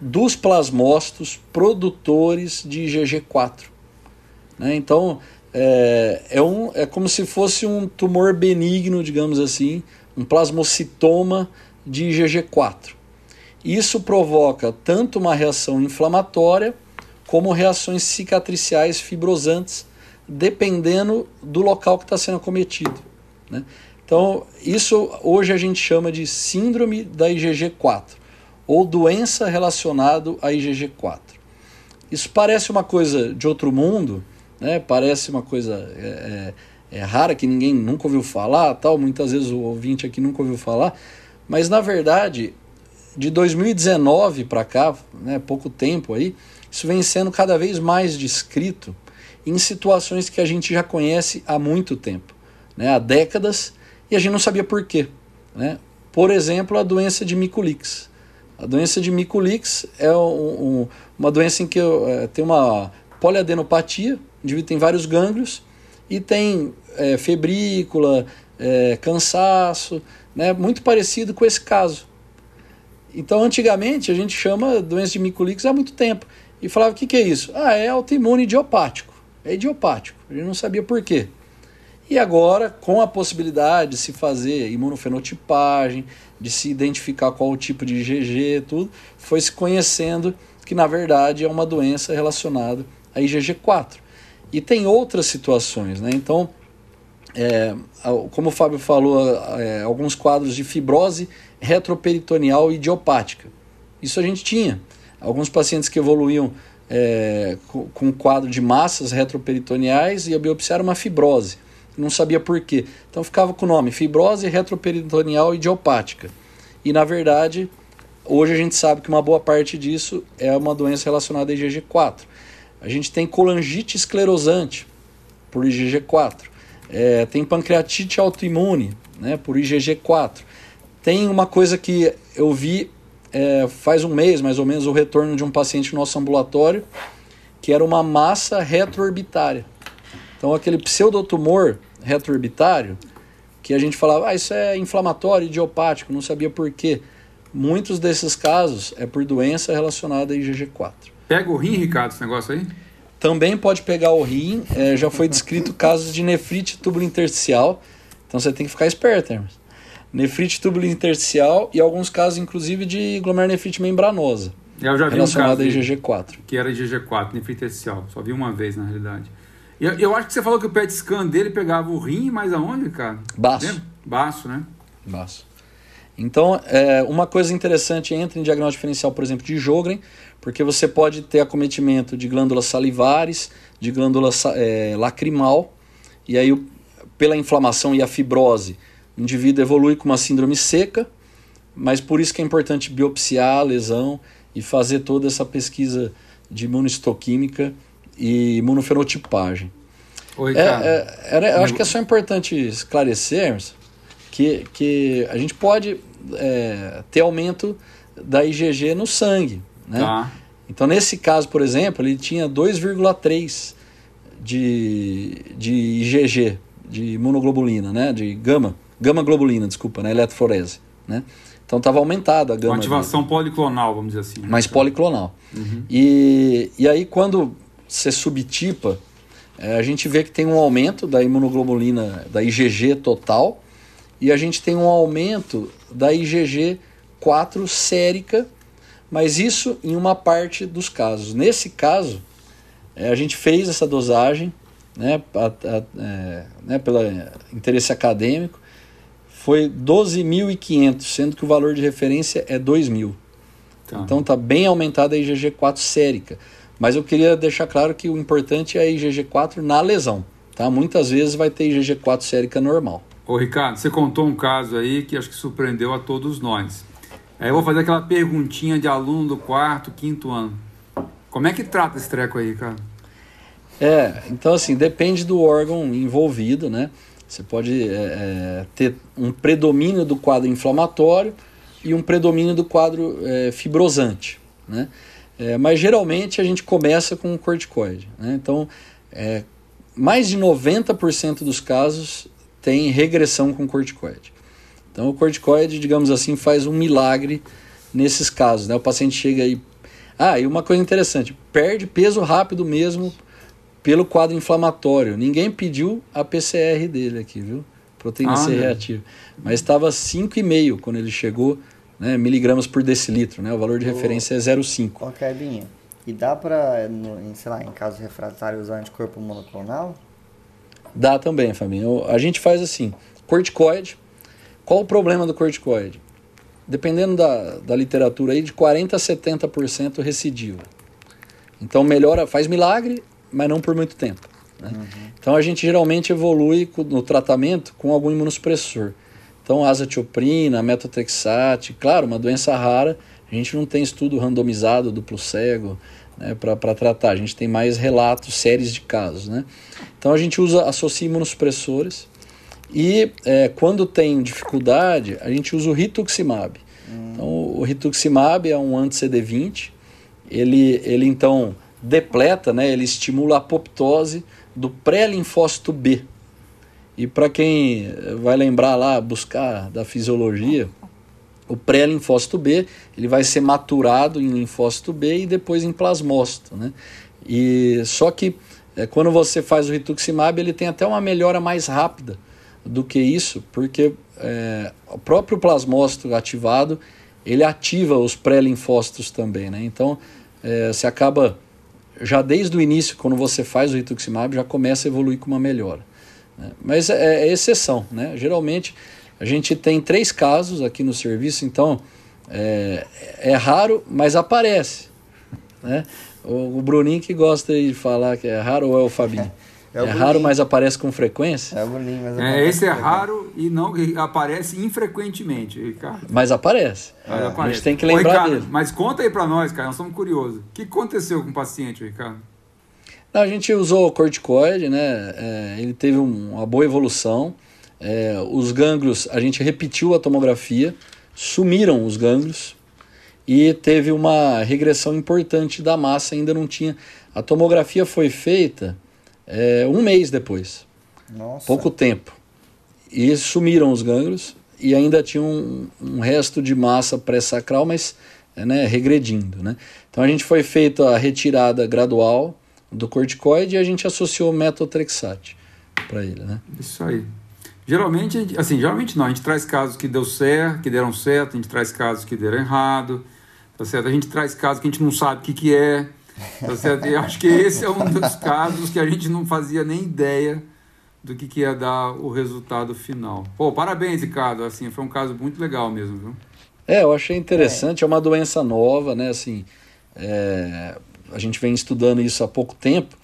dos plasmócitos produtores de IgG4. Né? Então, é, é, um, é como se fosse um tumor benigno, digamos assim, um plasmocitoma de IgG4. Isso provoca tanto uma reação inflamatória como reações cicatriciais fibrosantes, dependendo do local que está sendo acometido. Né? Então, isso hoje a gente chama de síndrome da IgG4 ou doença relacionada à IgG4. Isso parece uma coisa de outro mundo, né? parece uma coisa é, é, é rara que ninguém nunca ouviu falar, tal. muitas vezes o ouvinte aqui nunca ouviu falar, mas na verdade, de 2019 para cá, né, pouco tempo aí, isso vem sendo cada vez mais descrito em situações que a gente já conhece há muito tempo, né, há décadas, e a gente não sabia por quê. Né? Por exemplo, a doença de Miculix. A doença de Miculix é um, um, uma doença em que é, tem uma poliadenopatia, indivíduo tem vários gânglios e tem é, febrícula, é, cansaço, né, muito parecido com esse caso. Então, antigamente, a gente chama doença de Miculix há muito tempo e falava: o que, que é isso? Ah, é autoimune idiopático. É idiopático. A gente não sabia por quê. E agora, com a possibilidade de se fazer imunofenotipagem, de se identificar qual o tipo de IgG, tudo, foi se conhecendo que na verdade é uma doença relacionada a IgG4. E tem outras situações, né? Então, é, como o Fábio falou, é, alguns quadros de fibrose retroperitoneal idiopática. Isso a gente tinha. Alguns pacientes que evoluíam é, com, com quadro de massas retroperitoneais e a biopsia era uma fibrose. Não sabia por quê. Então ficava com o nome fibrose retroperitoneal idiopática. E na verdade, hoje a gente sabe que uma boa parte disso é uma doença relacionada a IgG4. A gente tem colangite esclerosante por IgG4. É, tem pancreatite autoimune né, por IgG4. Tem uma coisa que eu vi é, faz um mês, mais ou menos, o retorno de um paciente no nosso ambulatório, que era uma massa retroorbitária. Então, aquele pseudotumor retroorbitário, que a gente falava, ah, isso é inflamatório, idiopático, não sabia por quê. Muitos desses casos é por doença relacionada a IgG4. Pega o rim, Ricardo, esse negócio aí? Também pode pegar o rim, é, já foi descrito casos de nefrite túbulo intersticial, então você tem que ficar esperto, Hermes nefrite túbulo intersticial e alguns casos, inclusive, de glomerulonefrite membranosa. Eu já vi um caso a IgG4. Que era IgG4, nefrite intersticial. Só vi uma vez, na realidade. Eu, eu acho que você falou que o PET scan dele pegava o rim, mas aonde, cara? Baço. Baço, né? Baço. Então, é, uma coisa interessante entra em diagnóstico diferencial, por exemplo, de Jogren, porque você pode ter acometimento de glândulas salivares, de glândula é, lacrimal, e aí pela inflamação e a fibrose, o indivíduo evolui com uma síndrome seca, mas por isso que é importante biopsiar a lesão e fazer toda essa pesquisa de imunohistoquímica e imunofenotipagem. Oi, é, é, era, eu acho que é só importante esclarecer que, que a gente pode é, ter aumento da IgG no sangue. Né? Tá. Então, nesse caso, por exemplo, ele tinha 2,3 de, de IgG, de imunoglobulina, né? de gama gama globulina, desculpa, né? Eletroforese, né? Então estava aumentada a gama. Uma ativação dele. policlonal, vamos dizer assim. Né? Mais policlonal. Uhum. E, e aí quando você subtipa, é, a gente vê que tem um aumento da imunoglobulina, da IgG total, e a gente tem um aumento da IgG 4 sérica, mas isso em uma parte dos casos. Nesse caso, é, a gente fez essa dosagem, né, a, a, é, né, pelo interesse acadêmico, foi 12.500, sendo que o valor de referência é 2.000. Tá. Então está bem aumentada a IgG4 sérica. Mas eu queria deixar claro que o importante é a IgG4 na lesão. Tá? Muitas vezes vai ter IgG4 sérica normal. Ô Ricardo, você contou um caso aí que acho que surpreendeu a todos nós. Aí eu vou fazer aquela perguntinha de aluno do quarto, quinto ano. Como é que trata esse treco aí, cara? É, então assim, depende do órgão envolvido, né? Você pode é, é, ter um predomínio do quadro inflamatório e um predomínio do quadro é, fibrosante. Né? É, mas geralmente a gente começa com um corticoide. Né? Então, é, mais de 90% dos casos tem regressão com corticoide. Então, o corticoide, digamos assim, faz um milagre nesses casos. Né? O paciente chega aí. Ah, e uma coisa interessante: perde peso rápido mesmo pelo quadro inflamatório. Ninguém pediu a PCR dele aqui, viu? Proteína ah, C reativa. Mas estava 5,5 quando ele chegou né, miligramas por decilitro, né? O valor de referência é 0,5. Ó, Carbinha, e dá para, sei lá, em caso refratário, usar anticorpo monoclonal? Dá também, família. A gente faz assim, corticoide. Qual o problema do corticoide? Dependendo da, da literatura aí, de 40% a 70% recidiva. Então melhora, faz milagre, mas não por muito tempo. Né? Uhum. Então a gente geralmente evolui no tratamento com algum imunossupressor. Então azatioprina, metotrexate, claro, uma doença rara, a gente não tem estudo randomizado, duplo cego, né, para tratar. A gente tem mais relatos, séries de casos. Né? Então a gente usa, associa imunossupressores e é, quando tem dificuldade, a gente usa o rituximab. Hum. Então o rituximab é um anti-CD20, ele, ele então depleta, né, ele estimula a apoptose do pré-linfócito B. E para quem vai lembrar lá, buscar da fisiologia, o pré-linfócito B ele vai ser maturado em linfócito B e depois em plasmócito. Né? E, só que é, quando você faz o rituximab, ele tem até uma melhora mais rápida do que isso, porque é, o próprio plasmócito ativado ele ativa os pré-linfócitos também. Né? Então é, você acaba, já desde o início, quando você faz o rituximab, já começa a evoluir com uma melhora. Né? Mas é, é exceção. Né? Geralmente a gente tem três casos aqui no serviço, então é, é raro, mas aparece. Né? O, o, Bruninho que gosta de falar que é raro ou é o Fabinho? É, é raro, mas aparece com frequência? É o Bruninho, mas é, Esse é raro e não aparece infrequentemente, Ricardo. Mas aparece. Mas é. aparece. A gente tem que lembrar Ô, Ricardo, dele. Mas conta aí para nós, cara, nós estamos curiosos. O que aconteceu com o paciente, Ricardo? Não, a gente usou o corticoide, né? É, ele teve um, uma boa evolução. É, os gânglios, a gente repetiu a tomografia, sumiram os gânglios e teve uma regressão importante da massa, ainda não tinha. A tomografia foi feita é, um mês depois, Nossa. pouco tempo, e sumiram os gânglios e ainda tinha um, um resto de massa pré-sacral, mas né, regredindo. Né? Então a gente foi feita a retirada gradual do corticoide e a gente associou metotrexate para ele. Né? Isso aí. Geralmente, assim, geralmente não, a gente traz casos que deu certo, que deram certo, a gente traz casos que deram errado, tá certo? A gente traz casos que a gente não sabe o que, que é, tá certo? E acho que esse é um dos casos que a gente não fazia nem ideia do que, que ia dar o resultado final. Pô, parabéns, Ricardo, assim, foi um caso muito legal mesmo, viu? É, eu achei interessante, é, uma doença nova, né, assim, é, a gente vem estudando isso há pouco tempo,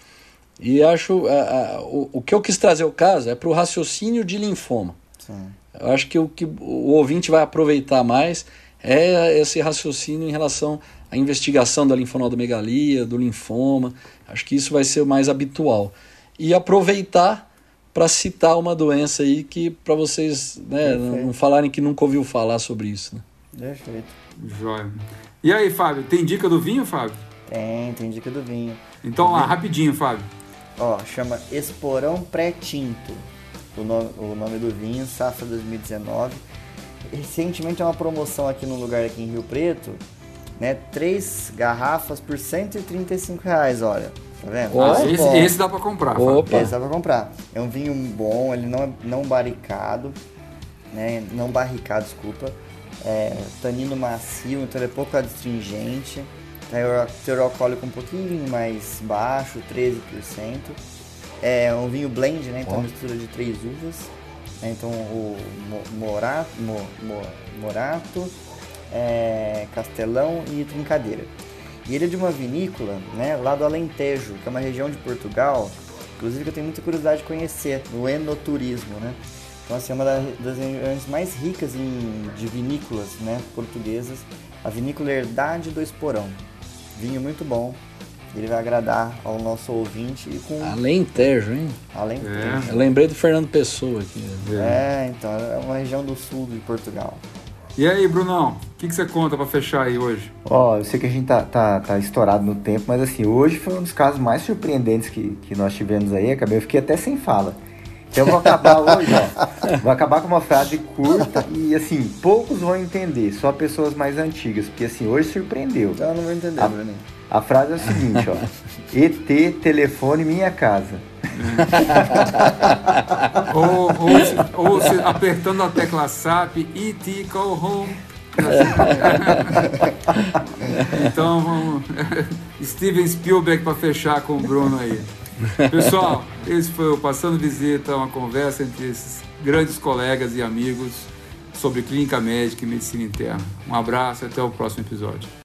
e acho. A, a, o, o que eu quis trazer o caso é para o raciocínio de linfoma. Sim. Eu acho que o que o ouvinte vai aproveitar mais é esse raciocínio em relação à investigação da linfonodomegalia, do linfoma. Acho que isso vai ser o mais habitual. E aproveitar para citar uma doença aí que para vocês né, não, falarem que nunca ouviu falar sobre isso. Né? Perfeito. Joia. E aí, Fábio, tem dica do vinho, Fábio? Tem, tem dica do vinho. Então lá, rapidinho, Fábio. Ó, chama Esporão Pré-Tinto. O nome, o nome do vinho, Safra 2019. Recentemente é uma promoção aqui no lugar aqui em Rio Preto, né? Três garrafas por 135 reais, olha. Tá vendo? Ah, esse, esse, dá pra comprar. Opa. Esse dá pra comprar. É um vinho bom, ele não é não barricado, né? Não barricado, desculpa. É, tanino macio, então ele é pouco adstringente. Né, teor alcoólico um pouquinho mais baixo, 13%. É um vinho blend, né? Então, oh. mistura de três uvas. Né, então, o morato, mo, mo, morato é, castelão e trincadeira. E ele é de uma vinícola, né? Lá do Alentejo, que é uma região de Portugal. Inclusive, que eu tenho muita curiosidade de conhecer, no enoturismo, né? Então, assim, é uma das regiões mais ricas em, de vinícolas né, portuguesas, a vinícola Herdade do Esporão vinho muito bom. Ele vai agradar ao nosso ouvinte com. Alentejo, hein? Alentejo. É. Eu lembrei do Fernando Pessoa aqui. É, então, é uma região do sul de Portugal. E aí, Brunão, o que, que você conta para fechar aí hoje? Ó, oh, eu sei que a gente tá, tá, tá, estourado no tempo, mas assim, hoje foi um dos casos mais surpreendentes que, que nós tivemos aí. Acabei, eu fiquei até sem fala. Então eu vou acabar hoje, ó. Vou acabar com uma frase curta e assim, poucos vão entender, só pessoas mais antigas, porque assim, hoje surpreendeu. Então eu não vou entender, a, Bruninho. A frase é o seguinte, ó. ET, telefone, minha casa. ou, ou, ou se, apertando a tecla SAP, ET, call home. então vamos. Steven Spielberg para fechar com o Bruno aí. Pessoal, esse foi o Passando Visita, uma conversa entre esses grandes colegas e amigos sobre clínica médica e medicina interna. Um abraço e até o próximo episódio.